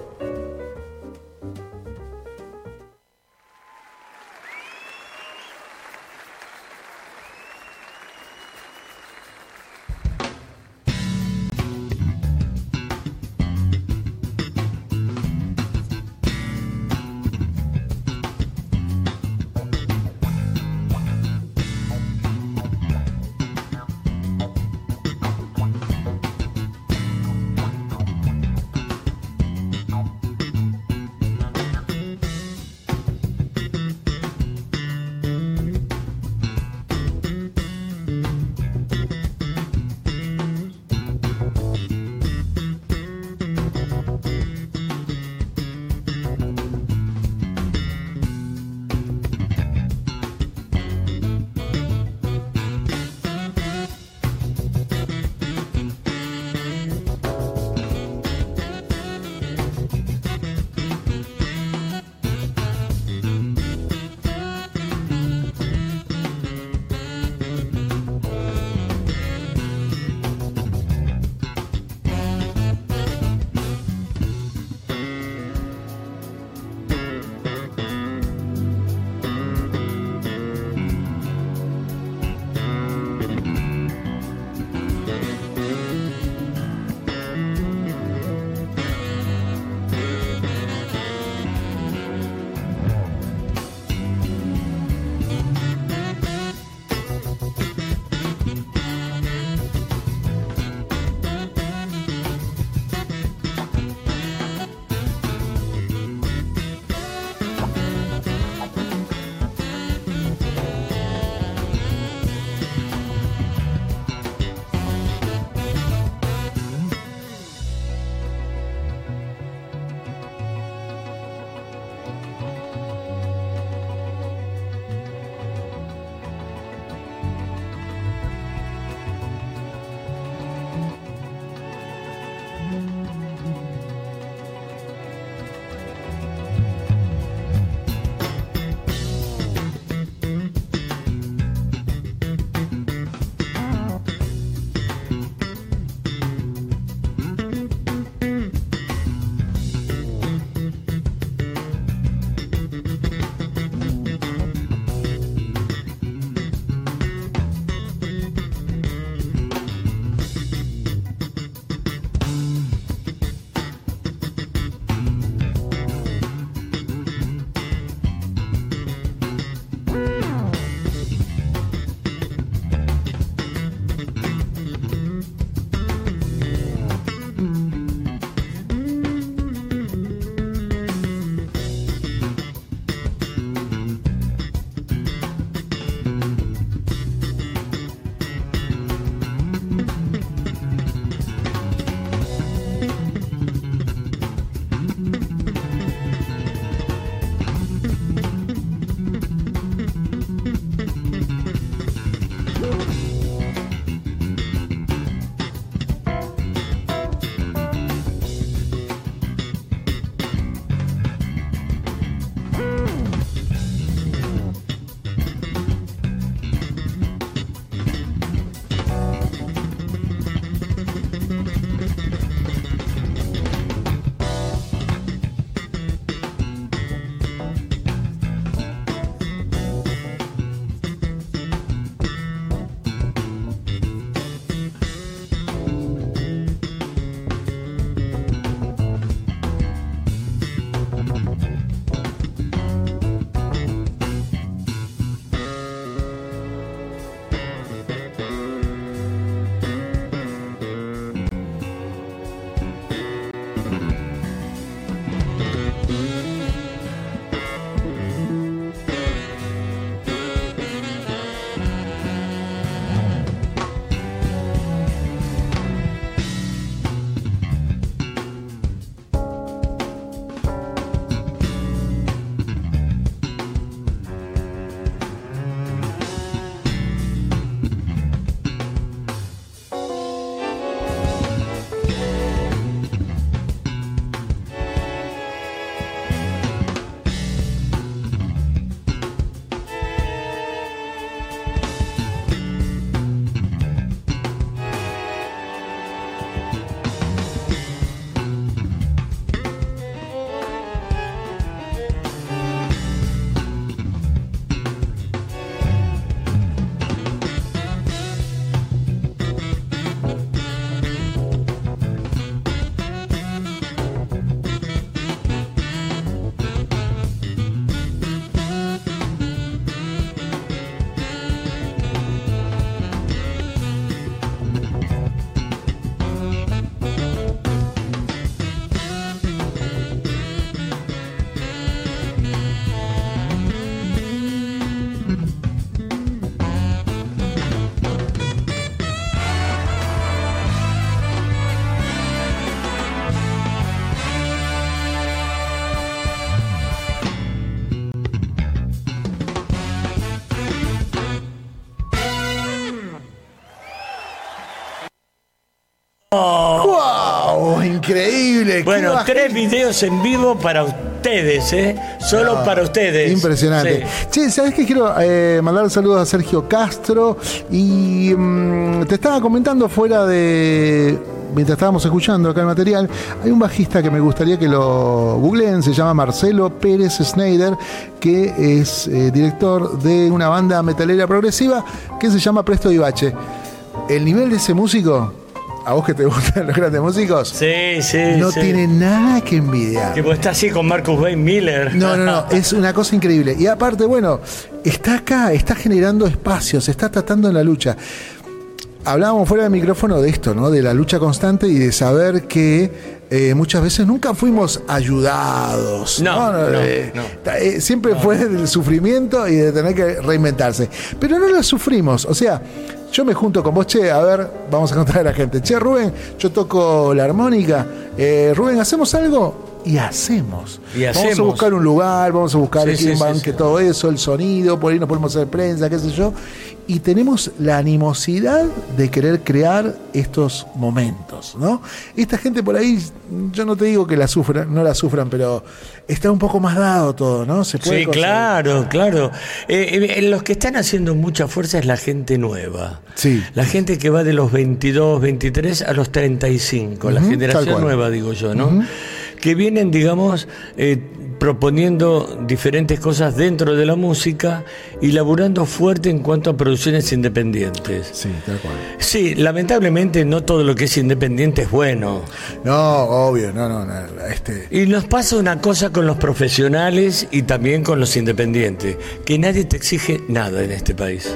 Increíble. Bueno, tres videos en vivo para ustedes, ¿eh? Solo para ustedes. Impresionante. Sí. Che, ¿sabes qué? Quiero eh, mandar saludos a Sergio Castro y mm, te estaba comentando fuera de... Mientras estábamos escuchando acá el material, hay un bajista que me gustaría que lo googleen, se llama Marcelo Pérez Schneider, que es eh, director de una banda metalera progresiva que se llama Presto Ibache. El nivel de ese músico, a vos que te gustan los grandes músicos, Sí, sí. no sí. tiene nada que envidiar. Que vos estás así con Marcus Wayne Miller. No, no, no, es una cosa increíble. Y aparte, bueno, está acá, está generando espacios, está tratando en la lucha. Hablábamos fuera del micrófono de esto, ¿no? De la lucha constante y de saber que eh, muchas veces nunca fuimos ayudados. No, no, Eh, no. eh, siempre fue del sufrimiento y de tener que reinventarse. Pero no lo sufrimos. O sea, yo me junto con vos, che, a ver, vamos a contar a la gente. Che, Rubén, yo toco la armónica. Eh, Rubén, ¿hacemos algo? Y hacemos. Y Vamos a buscar un lugar, vamos a buscar Sí, quién sí, todo eso, el sonido, por ahí nos podemos hacer prensa, qué sé yo. Y tenemos la animosidad de querer crear estos momentos, ¿no? Esta gente por ahí, yo no te digo que la sufran, no la sufran, pero está un poco más dado todo, ¿no? Se puede Sí, conseguir. claro, claro. Eh, eh, los que están haciendo mucha fuerza es la gente nueva. Sí. La gente que va de los 22, 23 a los 35, la Ujú, tal generación nueva, digo yo, ¿no? Que vienen, digamos, eh, proponiendo diferentes cosas dentro de la música y laburando fuerte en cuanto a producciones independientes. Sí, tal cual. Sí, lamentablemente no todo lo que es independiente es bueno. No, obvio, no, no, no, este, Y nos pasa una cosa con los profesionales y también con los independientes, que nadie te exige nada en este país.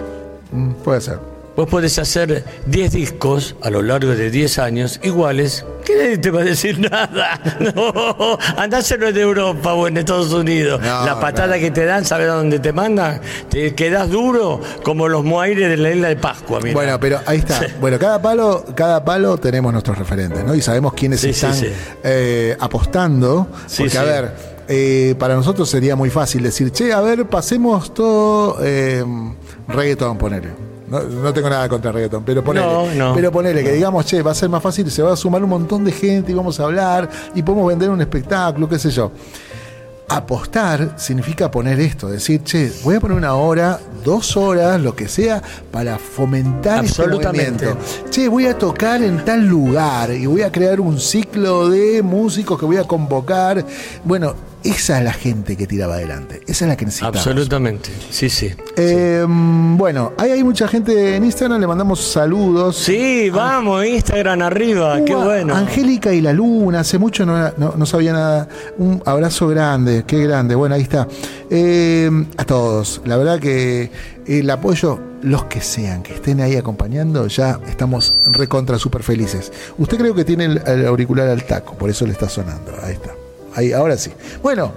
mm, puede ser. Vos podés hacer 10 discos a lo largo de 10 años iguales, que nadie te va a decir nada. No, andá a hacerlo en Europa o en Estados Unidos. No, la patada que te dan, ¿sabes a dónde te mandan? Te quedás duro como los moaires de la isla de Pascua. mirá. Bueno, pero ahí está. Sí. Bueno, cada palo, cada palo tenemos nuestros referentes, ¿no? Y sabemos quiénes Sí, están sí. eh, apostando. Porque, a ver, eh, para nosotros sería muy fácil decir, che, a ver, pasemos todo eh, reggaetón, ponele. No, no tengo nada contra el reggaetón, pero ponele. No, no. pero ponele que digamos, che, va a ser más fácil, se va a sumar un montón de gente y vamos a hablar y podemos vender un espectáculo, qué sé yo. Apostar significa poner esto, decir, che, voy a poner una hora, dos horas, lo que sea, para fomentar este Absolutamente. movimiento. Che, voy a tocar en tal lugar y voy a crear un ciclo de músicos que voy a convocar. Bueno, esa es la gente que tiraba adelante. Esa es la que necesitamos. Absolutamente, sí, sí. Eh, Bueno, ahí hay mucha gente en Instagram, le mandamos saludos. Sí, vamos, Instagram arriba, qué bueno. Angélica y la Luna, hace mucho no, no- no sabía nada. Un abrazo grande, qué grande. Bueno, ahí está. Eh, a todos, la verdad que el apoyo, los que sean, que estén ahí acompañando, ya estamos recontra súper felices. Usted creo que tiene el, el auricular al taco, por eso le está sonando. Ahí está. Ahí, ahora sí. Bueno,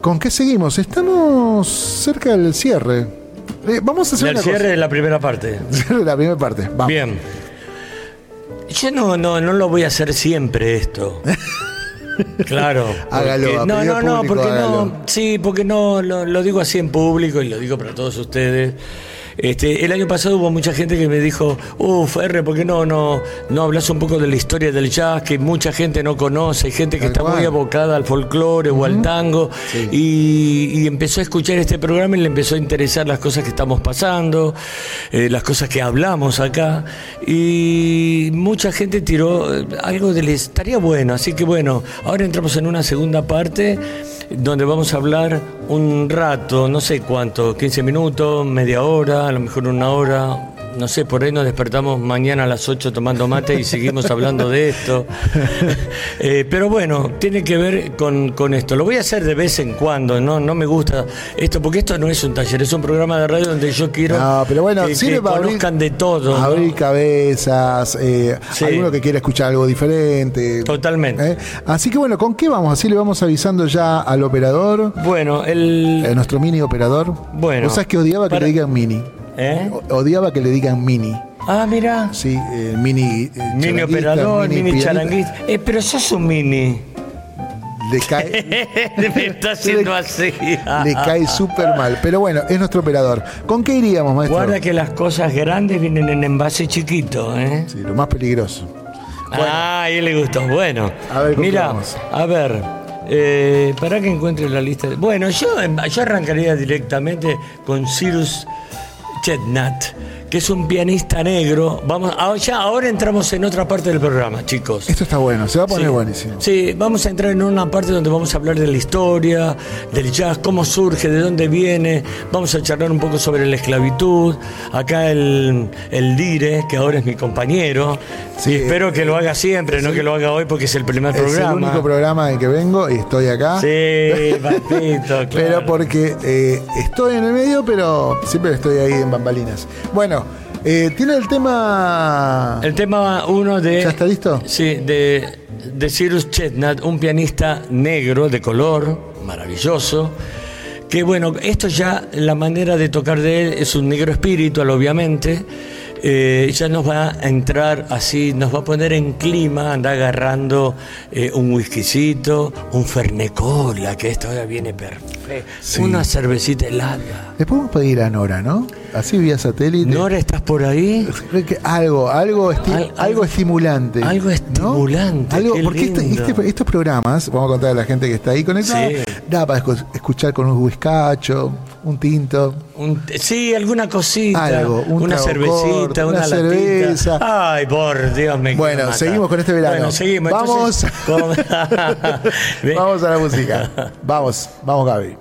¿con qué seguimos? Estamos cerca del cierre. Eh, vamos a hacer El una cierre cosa. de la primera parte. Cierre de la primera parte. Vamos. Bien. Yo no, no, no lo voy a hacer siempre esto. Claro. Hágalo, porque- a no, no, no, porque hágalo. no. Sí, porque no lo, lo digo así en público y lo digo para todos ustedes. Este, el año pasado hubo mucha gente que me dijo, uff, R, ¿por qué no, no, no hablas un poco de la historia del jazz que mucha gente no conoce? Hay gente que Tal está muy abocada al folclore o al tango Sí. y, y empezó a escuchar este programa y le empezó a interesar las cosas que estamos pasando, eh, las cosas que hablamos acá. Y mucha gente tiró eh, algo de estaría bueno, así que bueno, ahora entramos en una segunda parte donde vamos a hablar un rato, no sé cuánto, 15 minutos, media hora, a lo mejor una hora. No sé, por ahí nos despertamos mañana a las 8 tomando mate y seguimos hablando de esto. Eh, pero bueno, tiene que ver con, con esto. Lo voy a hacer de vez en cuando, ¿no? No me gusta esto, porque esto no es un taller, es un programa de radio donde yo quiero No, pero bueno, que, sirve que para abrir- conozcan de todo. ¿no? Abrir cabezas, eh, Sí. alguno que quiera escuchar algo diferente. Totalmente. ¿eh? Así que bueno, ¿con qué vamos? Así le vamos avisando ya al operador, Bueno, el... a nuestro mini operador. Bueno, Vos sabés que odiaba que para- le digan mini. ¿Eh? O- Odiaba que le digan mini. Ah, mira. Sí, eh, mini. eh, Mini operador, mini, pianista. charanguista. Eh, pero sos un mini. Le cae, Me está haciendo así. le cae súper mal. Pero bueno, es nuestro operador. ¿Con qué iríamos, maestro? Guarda que las cosas grandes vienen en envase chiquito, ¿eh? Sí, lo más peligroso. Ah, ahí le gustó. Bueno, A ver, ¿con qué mira, a ver, eh, para que encuentre la lista. de- Bueno, yo, yo arrancaría directamente con Cyrus Chetnat, que es un pianista negro. Vamos, ah, ya ahora entramos en otra parte del programa, chicos. Esto está bueno, se va a poner Sí. buenísimo. Sí, vamos a entrar en una parte donde vamos a hablar de la historia, del jazz, cómo surge, de dónde viene. Vamos a charlar un poco sobre la esclavitud. Acá el, el Dire, que ahora es mi compañero. Sí. Y espero que lo haga siempre, no que lo haga hoy porque es el primer Es programa. el único programa en que vengo y estoy acá. Sí, papito, claro. Pero porque eh, estoy en el medio, pero siempre estoy ahí en bambalinas. Bueno, eh, tiene el tema. El tema uno de. ¿Ya está listo? Sí, de, de Cyrus Chetnat, un pianista negro de color, maravilloso. Que bueno, esto ya, la manera de tocar de él es un negro espiritual, obviamente. Eh, ya nos va a entrar así, nos va a poner en clima, anda agarrando eh, un whiskycito, un fernecola, que esto ahora viene perfecto. Sí. Una cervecita helada. Le podemos pedir a Nora, ¿no? Así vía satélite. Nora, ¿estás por ahí? Algo, algo, esti- Al- algo, algo- estimulante. algo ¿no? estimulante, Algo, qué porque este- lindo. este- estos programas, vamos a contar a la gente que está ahí conectada, Sí. da para escu- escuchar con un whiskacho, un tinto. Un- sí, alguna cosita. Algo, un una cervecita, una, una latita. cerveza. Ay, por Dios, me Bueno, seguimos con este verano. Bueno, seguimos. Vamos. Vamos a la música. Vamos, vamos Gaby.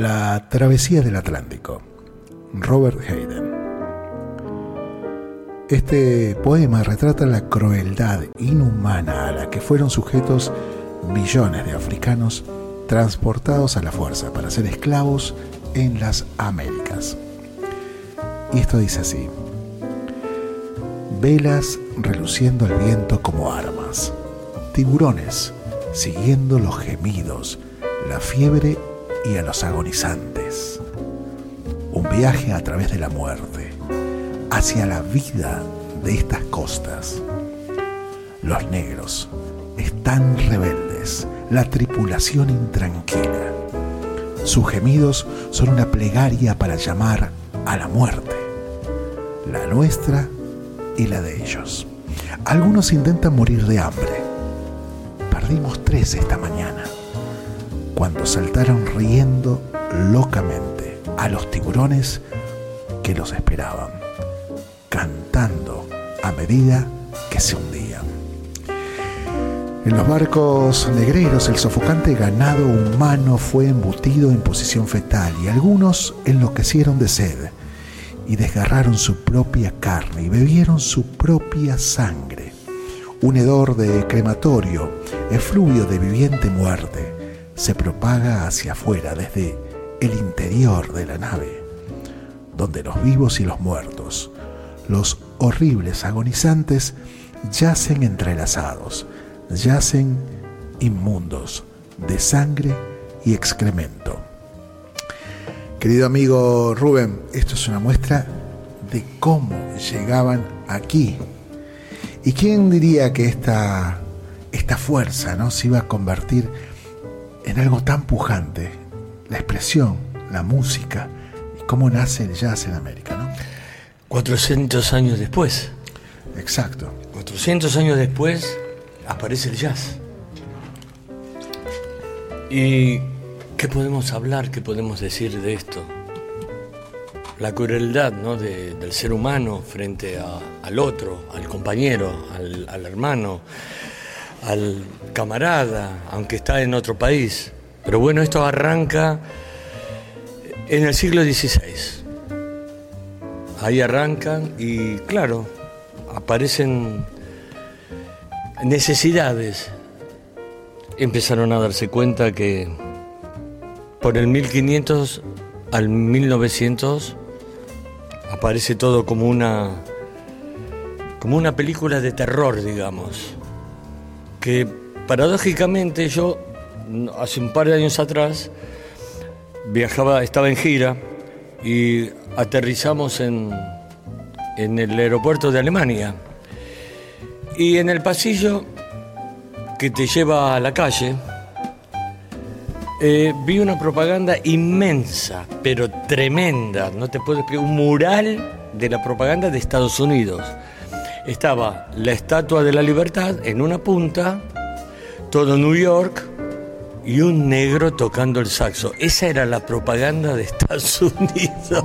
La travesía del Atlántico. Robert Hayden. Este poema retrata la crueldad inhumana a la que fueron sujetos millones de africanos transportados a la fuerza para ser esclavos en las Américas. Y esto dice así. Velas reluciendo al viento como armas. Tiburones siguiendo los gemidos, la fiebre a los agonizantes. Un viaje a través de la muerte, hacia la vida de estas costas. Los negros están rebeldes, la tripulación intranquila. Sus gemidos son una plegaria para llamar a la muerte, la nuestra y la de ellos. Algunos intentan morir de hambre. Perdimos tres esta mañana, saltaron riendo locamente a los tiburones que los esperaban, cantando a medida que se hundían. En los barcos negreros el sofocante ganado humano fue embutido en posición fetal y algunos enloquecieron de sed y desgarraron su propia carne y bebieron su propia sangre. Un hedor de crematorio, efluvio de viviente muerte, se propaga hacia afuera desde el interior de la nave, donde los vivos y los muertos, los horribles agonizantes, yacen entrelazados, yacen inmundos de sangre y excremento. Querido amigo Rubén, esto es una muestra de cómo llegaban aquí. ¿Y quién diría que esta, esta fuerza ¿no? se iba a convertir en algo tan pujante? La expresión, la música y cómo nace el jazz en América. ¿no? 400 años después. Exacto. 400 años después aparece el jazz. ¿Y qué podemos hablar, qué podemos decir de esto? La crueldad ¿no? de- del ser humano frente a- al otro, al compañero, al, al hermano, al camarada, aunque está en otro país. Pero bueno, esto arranca en el siglo XVI. Ahí arrancan y claro, aparecen necesidades. Empezaron a darse cuenta que por el 1500 al 1900 aparece todo como una como una película de terror, digamos. Que paradójicamente yo hace un par de años atrás viajaba, estaba en gira y aterrizamos en, en el aeropuerto de Alemania. Y en el pasillo que te lleva a la calle, eh, vi una propaganda inmensa, pero tremenda, no te puedo explicar, un mural de la propaganda de Estados Unidos. Estaba la Estatua de la Libertad en una punta, todo New York y un negro tocando el saxo. Esa era la propaganda de Estados Unidos.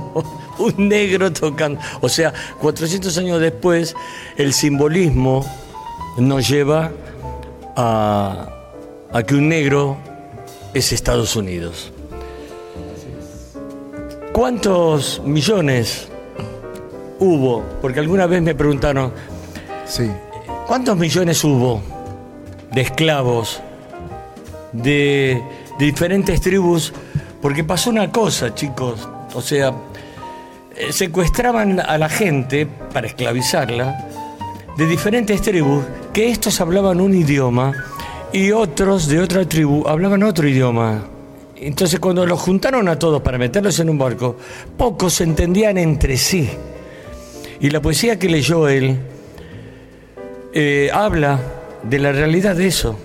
un negro tocando. O sea, 400 años después, el simbolismo nos lleva a, a que un negro es Estados Unidos. ¿Cuántos millones hubo? Porque alguna vez me preguntaron, Sí. ¿cuántos millones hubo de esclavos de, de diferentes tribus? Porque pasó una cosa, chicos, o sea, eh, secuestraban a la gente para esclavizarla de diferentes tribus, que estos hablaban un idioma y otros de otra tribu hablaban otro idioma. Entonces cuando los juntaron a todos para meterlos en un barco, pocos se entendían entre sí. Y la poesía que leyó él eh, habla de la realidad de eso.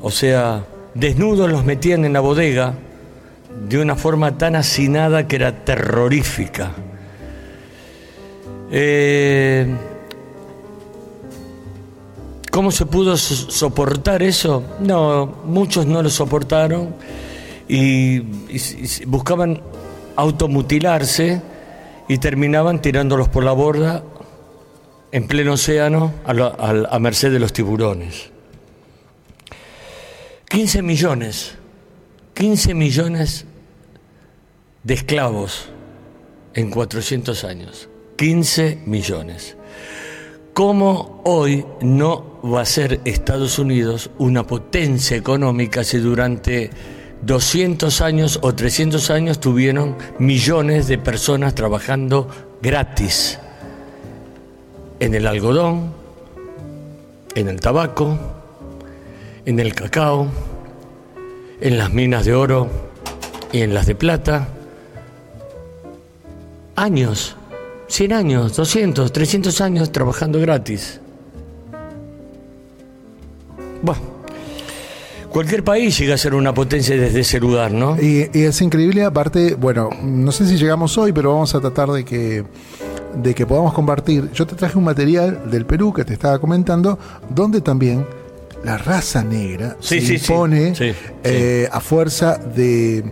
O sea, desnudos los metían en la bodega de una forma tan hacinada que era terrorífica. Eh, ¿Cómo se pudo so- soportar eso? No, muchos no lo soportaron y- y buscaban automutilarse y terminaban tirándolos por la borda en pleno océano a, a merced de los tiburones. 15 millones, 15 millones de esclavos en 400 años. 15 millones. ¿Cómo hoy no va a ser Estados Unidos una potencia económica si durante 200 años o 300 años tuvieron millones de personas trabajando gratis en el algodón, en el tabaco, en el cacao, en las minas de oro y en las de plata? Años 100 años, 200, 300 años trabajando gratis. Bueno, cualquier país llega a ser una potencia desde ese lugar, ¿no? Y, y es increíble, aparte, bueno, no sé si llegamos hoy, pero vamos a tratar de que de que podamos compartir. Yo te traje un material del Perú que te estaba comentando, donde también la raza negra Sí, se sí, impone Sí, eh, a fuerza de,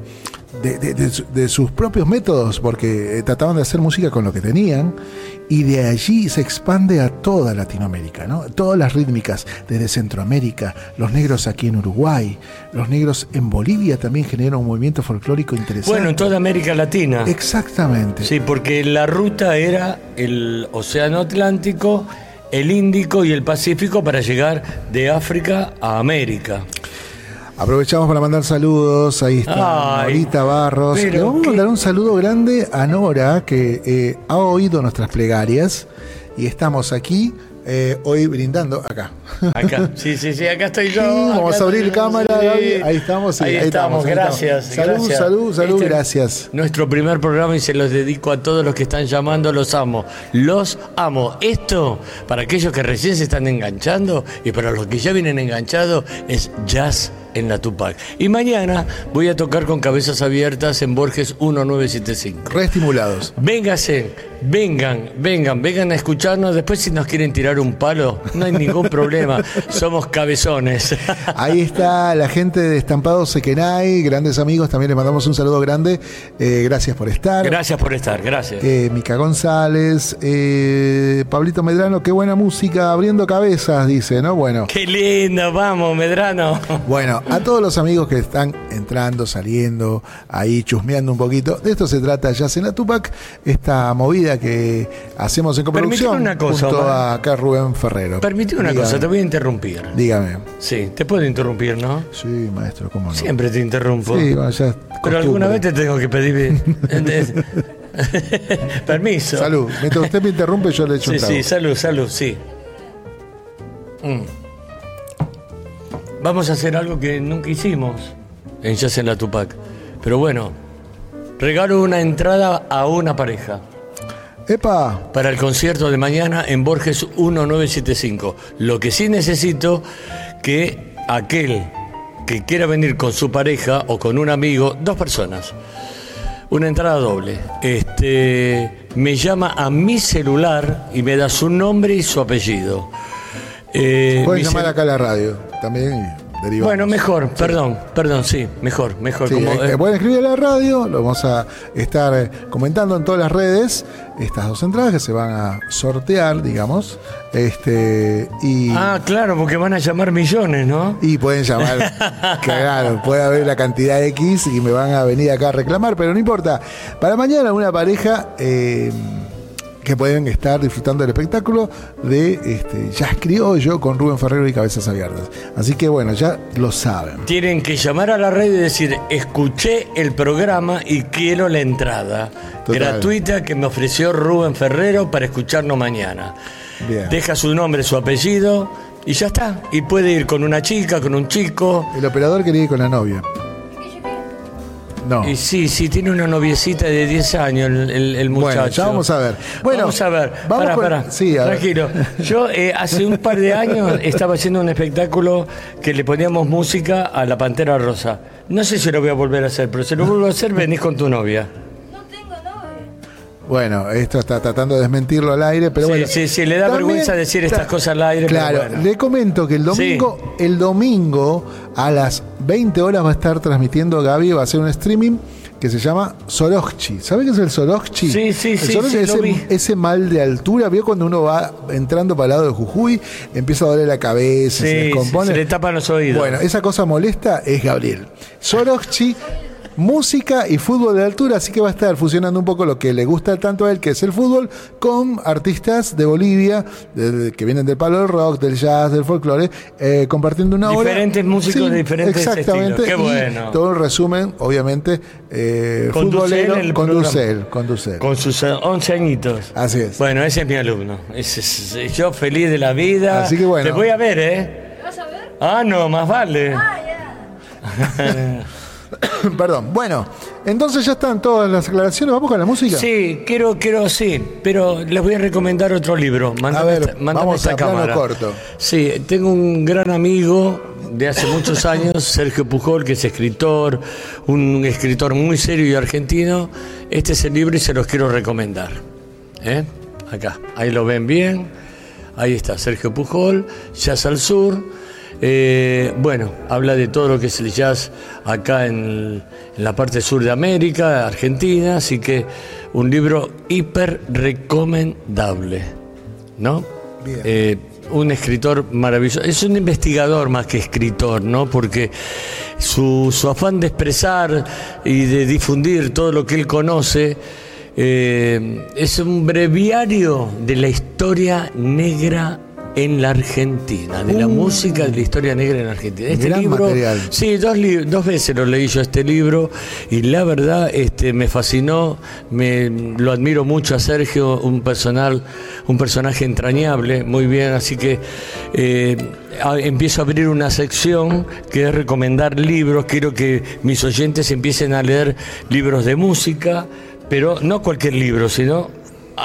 de, de- de de sus propios métodos, porque eh, trataban de hacer música con lo que tenían, y de allí se expande a toda Latinoamérica, ¿no? Todas las rítmicas, desde Centroamérica, los negros aquí en Uruguay, los negros en Bolivia también generan un movimiento folclórico interesante. Bueno, en toda América Latina. Exactamente. Sí, porque la ruta era el Océano Atlántico, el Índico y el Pacífico para llegar de África a América. Aprovechamos para mandar saludos. Ahí está Ay, Norita Barros. Le vamos a mandar un saludo grande a Nora, que eh, ha oído nuestras plegarias. Y estamos aquí eh, hoy brindando acá. Acá, sí, sí, sí, acá estoy yo. Sí, vamos a abrir estoy cámara, sí. Gaby. Ahí estamos, ahí, ahí estamos, estamos, ahí gracias. estamos. Salud, gracias. salud, salud, Este es gracias. Nuestro primer programa y se los dedico a todos los que están llamando, los amo. Los amo. Esto, para aquellos que recién se están enganchando y para los que ya vienen enganchados, es jazz en la Tupac. Y mañana voy a tocar con cabezas abiertas en Borges 1975. Reestimulados. Véngase, vengan, vengan, vengan a escucharnos. Después, si nos quieren tirar un palo, no hay ningún problema. Somos cabezones. Ahí está la gente de Estampados Sequenay, grandes amigos. También les mandamos un saludo grande. Eh, gracias por estar. Gracias por estar, gracias. Eh, Mica González, eh, Pablito Medrano, qué buena música, abriendo cabezas, dice, ¿no? Bueno, Qué lindo, vamos, Medrano. bueno, a todos los amigos que están entrando, saliendo, ahí chusmeando un poquito, de esto se trata Jazz en la Tupac, esta movida que hacemos en coproducción una cosa, junto Omar. a acá Rubén Ferrero. Permitime una Dígame, cosa, te voy a interrumpir. Dígame. Sí, te puedo interrumpir, ¿no? Sí, maestro, ¿cómo no? Siempre te interrumpo. Sí, bueno, ya es Pero alguna vez te tengo que pedir permiso. Salud. Mientras usted me interrumpe, yo le echo Sí, un trago. sí, salud, salud, sí. Mm. Vamos a hacer algo que nunca hicimos en Jazz en la Tupac. Pero bueno, regalo una entrada a una pareja ¡Epa! para el concierto de mañana en Borges 1975. Lo que sí necesito que aquel que quiera venir con su pareja o con un amigo, dos personas, una entrada doble, este, me llama a mi celular y me da su nombre y su apellido. Eh, Pueden llamar acá a la radio también y derivamos. Bueno, mejor, perdón, perdón, sí, mejor, mejor. Sí, como, eh, eh, pueden escribir a la radio, lo vamos a estar eh, comentando en todas las redes, estas dos entradas que se van a sortear, digamos, este y, Ah, claro, porque van a llamar millones, ¿no? y pueden llamar, claro, puede haber la cantidad X y me van a venir acá a reclamar, pero no importa. Para mañana una pareja eh, que pueden estar disfrutando del espectáculo de este, Jazz Criollo con Rubén Ferrero y Cabezas Abiertas. Así que bueno, ya lo saben. Tienen que llamar a la red y decir, escuché el programa y quiero la entrada Total. gratuita que me ofreció Rubén Ferrero para escucharnos mañana. Bien. Deja su nombre, su apellido y ya está. Y puede ir con una chica, con un chico. El operador quería ir con la novia. No. Y sí, sí, tiene una noviecita de 10 años el, el- el muchacho. Bueno, ya vamos a ver. Bueno, vamos a ver. vamos Pará, con- pará. sí, a ver. Tranquilo. Yo eh, hace un par de años estaba haciendo un espectáculo que le poníamos música a la Pantera Rosa. No sé si lo voy a volver a hacer, pero si lo vuelvo a hacer, venís con tu novia. Bueno, esto está tratando de desmentirlo al aire, pero Sí, bueno. sí, sí, le da También- vergüenza decir estas ta- cosas al aire, pero Claro, bueno. le comento que el domingo, el domingo a las 20 horas va a estar transmitiendo Gaby, va a hacer un streaming que se llama Sorokchi. ¿Sabe qué es el Sorokchi? Sí, sí, El sí, Sorokchi sí, es lo ese, vi. ese mal de altura, vio cuando uno va entrando para el lado de Jujuy, empieza a doler la cabeza, se descompone. se le tapan los oídos. Bueno, esa cosa molesta es Gabriel. Sorokchi música y fútbol de altura, así que va a estar fusionando un poco lo que le gusta tanto a él, que es el fútbol, con artistas de Bolivia, de- de- que vienen del palo del rock, del jazz, del folclore, eh, compartiendo una hora. Diferentes músicos de diferentes exactamente, estilos. Qué y bueno. Todo el resumen, obviamente, eh, Con futbolero, el con. Dussel, con Dussel. Con sus eh, 11 añitos. Así es. Bueno, ese es mi alumno. Ese es- yo feliz de la vida. Así que bueno. Te voy a ver, ¿eh? ¿Vas a ver? Ah, no, más vale. Perdón. Bueno, entonces ya están todas las aclaraciones. ¿Vamos con la música? Sí, quiero, quiero, sí, pero les voy a recomendar otro libro. Mándame A ver, esta- vamos esta a cámara. corto. Sí, tengo un gran amigo de hace muchos años, Sergio Pujol, que es escritor, un escritor muy serio y argentino. Este es el libro y se los quiero recomendar. ¿Eh? Acá, ahí lo ven bien. Ahí está, Sergio Pujol, Jazz al Sur. Eh, bueno, habla de todo lo que es el jazz acá en, la parte sur de América, Argentina, así que un libro hiper recomendable, ¿no? Bien. Eh, un escritor maravilloso, es un investigador más que escritor, ¿no? Porque su, su afán de expresar y de difundir todo lo que él conoce eh, es un breviario de la historia negra en la Argentina, de la música de la historia negra en la Argentina. Este. Gran libro, material. sí, dos, dos veces lo leí yo este libro y la verdad este, me fascinó, me, lo admiro mucho a Sergio, un personal, un personaje entrañable, muy bien, así que eh, a- empiezo a abrir una sección que es recomendar libros, quiero que mis oyentes empiecen a leer libros de música, pero no cualquier libro, sino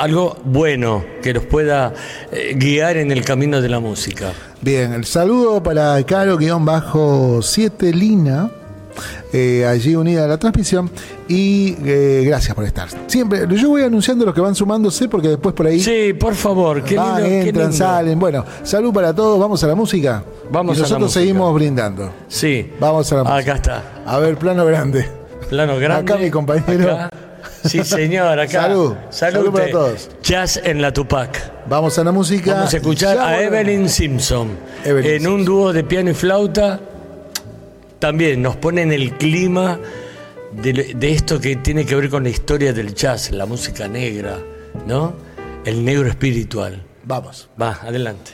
algo bueno que los pueda eh, guiar en el camino de la música. Bien, el saludo para Caro-7 Lina, eh, allí unida a la transmisión. Y eh, gracias por estar. Siempre, yo voy anunciando los que van sumándose porque después por ahí Sí, por favor, qué van, lindo, entran, lindo. salen. Bueno, salud para todos, vamos a la música. Vamos y a la nosotros música. seguimos brindando. Sí. Vamos a la música. Acá está. A ver, plano grande. Plano grande. Acá mi compañero. Acá. Sí, señor, acá. Salud. Salud para todos. Jazz en la Tupac. Vamos a la música. Vamos a escuchar Ya a. Evelyn Simpson. Evelyn en un dúo de piano y flauta. También nos pone en el clima de, de esto que tiene que ver con la historia del jazz, la música negra, ¿no? El negro espiritual. Vamos. Va, adelante.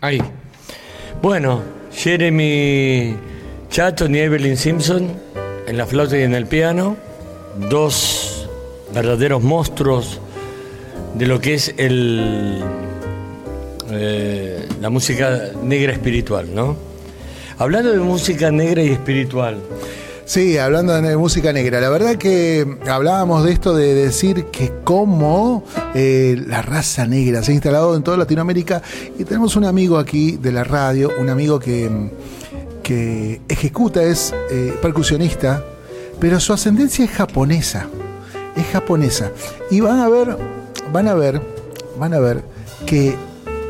Ahí. Bueno, Jeremy Chatton y Evelyn Simpson en la flauta y en el piano. Dos verdaderos monstruos de lo que es el, eh, la música negra espiritual, ¿no? Hablando de música negra y espiritual, Sí, hablando de música negra, la verdad que hablábamos de esto de decir que cómo eh, la raza negra se ha instalado en toda Latinoamérica y tenemos un amigo aquí de la radio, un amigo que, que ejecuta, es eh, percusionista, pero su ascendencia es japonesa, es japonesa. Y van a ver, van a ver, van a ver que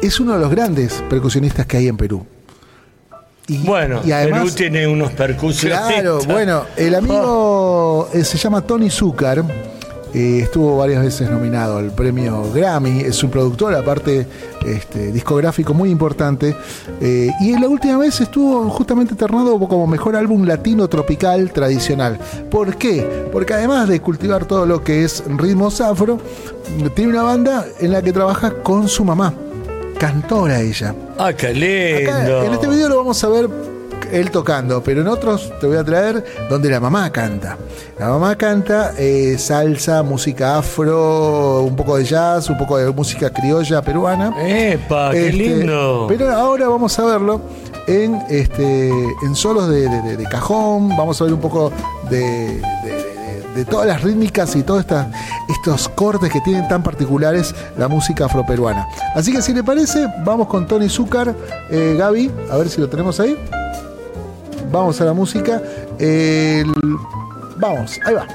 es uno de los grandes percusionistas que hay en Perú. Y, bueno, y además- Perú tiene unos percusionistas. Claro, bueno, el amigo eh, se llama Tony Zucker. Eh, estuvo varias veces nominado al premio Grammy. Es un productor, aparte este, discográfico muy importante. eh, y la última vez estuvo justamente ternado como mejor álbum latino tropical tradicional. ¿Por qué? Porque además de cultivar todo lo que es ritmos afro, tiene una banda en la que trabaja con su mamá. Cantora ella. Ah, qué lindo. Acá, en este video lo vamos a ver él tocando, pero en otros te voy a traer donde la mamá canta. La mamá canta eh, salsa, música afro, un poco de jazz, un poco de música criolla peruana. ¡Epa, qué Este, lindo! Pero ahora vamos a verlo en, este, en solos de, de- de- de cajón, vamos a ver un poco de, de- de- de todas las rítmicas y todos esta- estos cortes que tienen tan particulares la música afroperuana. Así que si le parece, vamos con Tony Zúcar, eh, Gaby, a ver si lo tenemos ahí. Vamos a la música. El- Vamos, ahí va.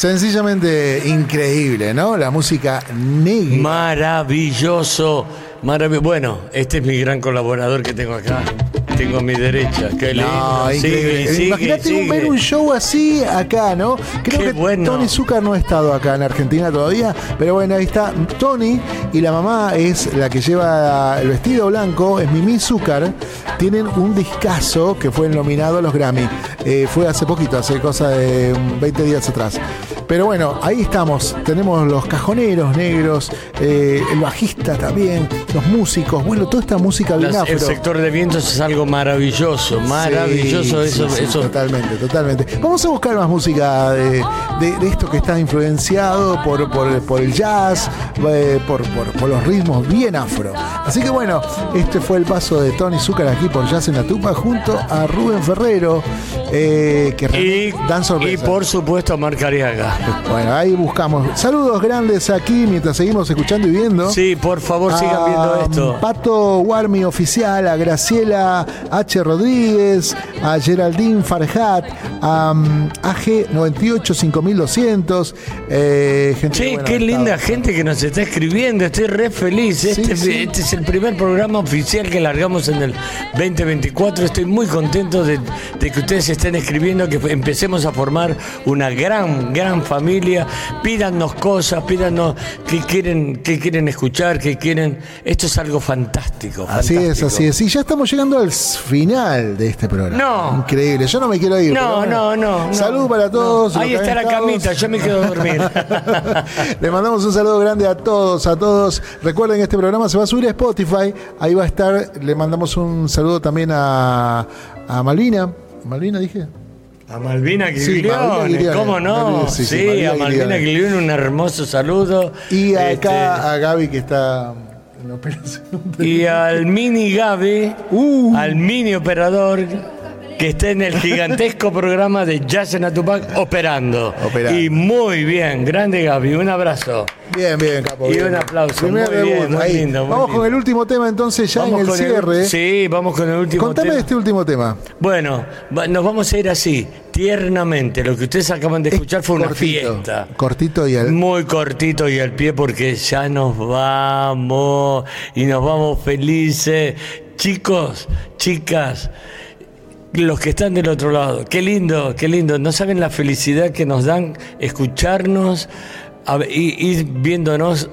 Sencillamente increíble, ¿no? La música negra. Maravilloso, maravilloso. Bueno, este es mi gran colaborador que tengo acá. Tengo a mi derecha. Qué lindo. No, Sigue, increíble. sigue, Imagínate un- ver un show así acá, ¿no? Creo Qué que bueno. Tony Zucker no ha estado acá en Argentina todavía, pero bueno, ahí está Tony y la mamá es la que lleva el vestido blanco, es Mimi Zucker. Tienen un discazo que fue nominado a los Grammy. Eh, fue hace poquito, hace cosa de mm, 20 días atrás. Pero bueno, ahí estamos. Tenemos los cajoneros negros, eh, el bajista también, los músicos. Bueno, toda esta música bien afro. el sector de vientos es algo maravilloso, maravilloso Sí, eso, sí, sí, eso. Totalmente, totalmente. Vamos a buscar más música de, de- de esto que está influenciado por, por- por el jazz, eh, por, por- por los ritmos bien afro. Así que bueno, este fue el paso de Tony Zucker aquí por Jazz en la Tupa junto a Rubén Ferrero, eh, que Y, dan y sorpresa. por supuesto Marc Ariaga. Bueno, ahí buscamos. Saludos grandes aquí mientras seguimos escuchando y viendo. Sí, por favor sigan viendo esto. Pato Warmi Oficial, a Graciela H. Rodríguez, a Geraldine Farhat, a um, AG 98 5200. Eh, gente Che, qué linda gente que nos está escribiendo, estoy re feliz. Este, sí. este es el primer programa oficial que largamos en el 2024. Estoy muy contento de, de que ustedes estén escribiendo, que empecemos a formar una gran, gran familia. Pídanos cosas, pídanos qué quieren, qué quieren escuchar, qué quieren. Esto es algo fantástico. Así es, así es. Y ya estamos llegando al final de este programa. No. Increíble. Yo no me quiero ir. No, no, no, no. Salud para todos. Ahí está la camita, yo me quedo a dormir. Le mandamos un saludo grande a todos, a todos. Recuerden que este programa se va a subir a Spotify. Ahí va a estar. Le mandamos un saludo también a, a Malvina. ¿Malvina dije? A Malvina Sí, Giglione, Giglione. ¿cómo no? Sí, sí, sí, a Malvina. Giglione un hermoso saludo. Y acá Este, a Gaby que está en operación. y al mini Gaby, Uh. al mini operador que está en el gigantesco programa de Jazz en Atupac operando. Operando. Y muy bien, grande Gaby, un abrazo. Bien, bien, capo. Y bien. un aplauso, muy bien, muy lindo, muy Vamos lindo. con el último tema entonces ya en el cierre. sí, vamos con el último Contame tema. de este último tema. Bueno, nos vamos a ir así, tiernamente. Lo que ustedes acaban de escuchar fue una Cortito, fiesta. Cortito y al... Muy cortito y al pie porque ya nos vamos y nos vamos felices. Chicos, chicas, los que están del otro lado, qué lindo, qué lindo. No saben la felicidad que nos dan escucharnos y ir viéndonos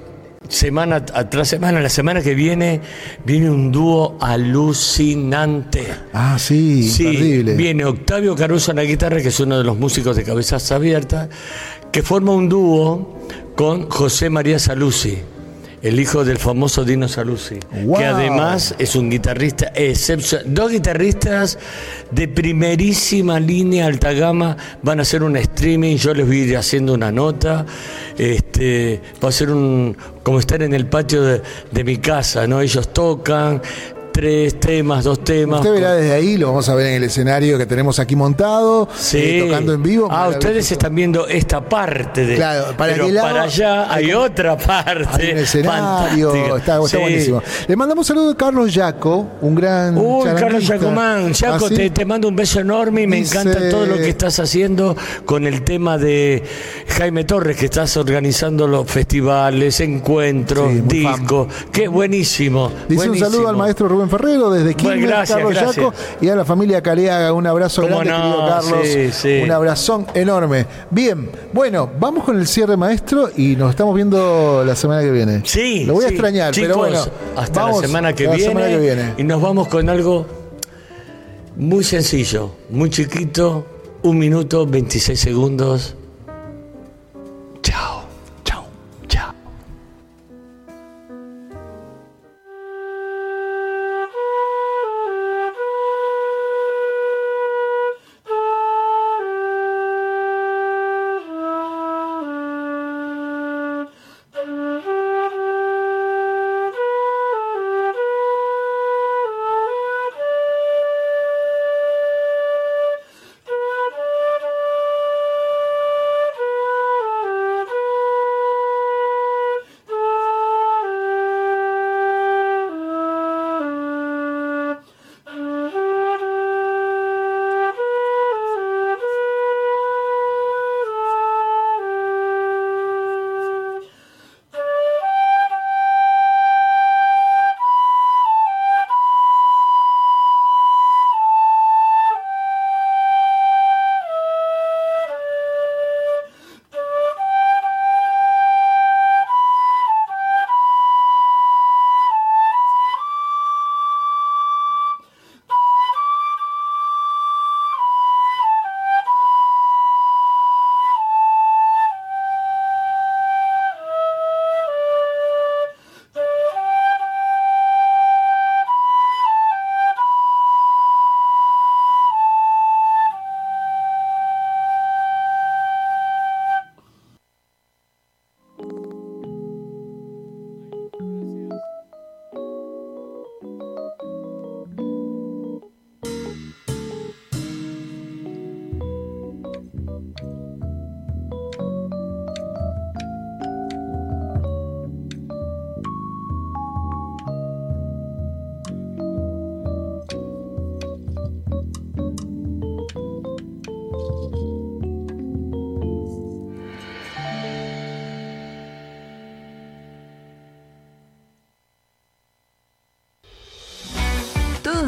semana tras semana. La semana que viene viene un dúo alucinante. Ah, sí, Sí, imperdible. viene Octavio Caruso en la guitarra, que es uno de los músicos de Cabezas Abiertas, que forma un dúo con José María Saluzzi, el hijo del famoso Dino Saluzzi, Wow. que además es un guitarrista excepcional. Dos guitarristas de primerísima línea, alta gama, van a hacer un streaming, yo les voy a ir haciendo una nota, este, va a ser un, como estar en el patio de, de mi casa, ¿no? Ellos tocan tres temas, dos temas. Usted verá desde ahí, lo vamos a ver en el escenario que tenemos aquí montado, Sí. eh, tocando en vivo. Ah, ustedes están viendo esta parte de. Claro, para pero aquel lado para allá hay otra parte. Hay un escenario, está, está Sí. buenísimo. Le mandamos saludos a Carlos Yaco, un gran. Uy, Carlos. Yacomán, Yaco, ¿Ah, sí? te, te mando un beso enorme y me Dice- encanta todo lo que estás haciendo con el tema de Jaime Torres, que estás organizando los festivales, encuentros, Sí, discos. Qué buenísimo. Dice un saludo al maestro Rubén Ferrero desde Quilmes, Bueno, gracias, Carlos gracias. Yaco, y a la familia Caleaga. Un abrazo grande, no, querido Carlos. sí, sí. Un abrazón enorme. Bien, bueno, vamos con el cierre, maestro, y nos estamos viendo la semana que viene. Sí. Lo voy a sí. extrañar, Chicos, pero bueno. Hasta vamos la semana que, la viene, semana que viene. Y nos vamos con algo muy sencillo, muy chiquito. Un minuto, 26 segundos. Chao,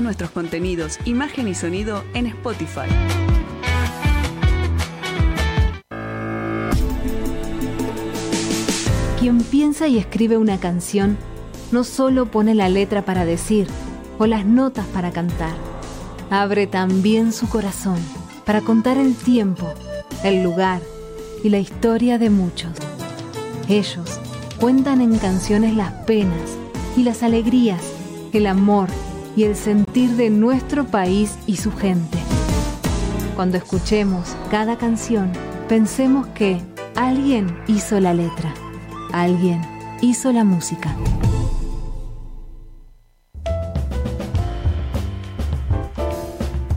nuestros contenidos, imagen y sonido en Spotify. Quien piensa y escribe una canción no solo pone la letra para decir o las notas para cantar, abre también su corazón para contar el tiempo, el lugar y la historia de muchos. Ellos cuentan en canciones las penas y las alegrías, el amor y el sentir de nuestro país y su gente. Cuando escuchemos cada canción, pensemos que alguien hizo la letra, alguien hizo la música.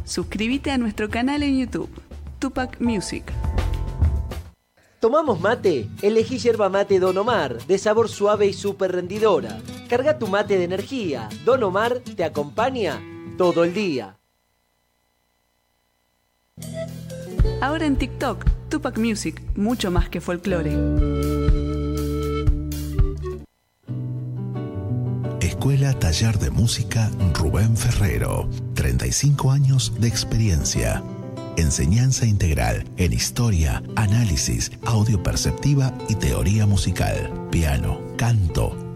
Suscríbete a nuestro canal en YouTube, Tupac Music. ¿Tomamos mate? Elegí yerba mate Don Omar, de sabor suave y súper rendidora. Carga tu mate de energía. Don Omar te acompaña todo el día. Ahora en TikTok, Tupac Music, mucho más que folclore. Escuela Taller de Música Rubén Ferrero. 35 años de experiencia. Enseñanza integral en historia, análisis, audio perceptiva y teoría musical. Piano, canto,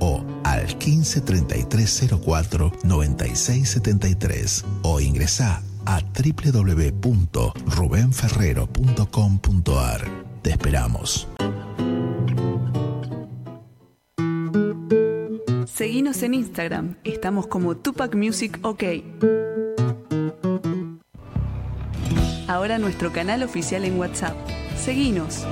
o al 15 33 04 96 73 o ingresa a www.rubenferrero.com.ar. Te esperamos. Seguinos en Instagram, estamos como Tupac Music OK. Ahora nuestro canal oficial en WhatsApp. Seguinos.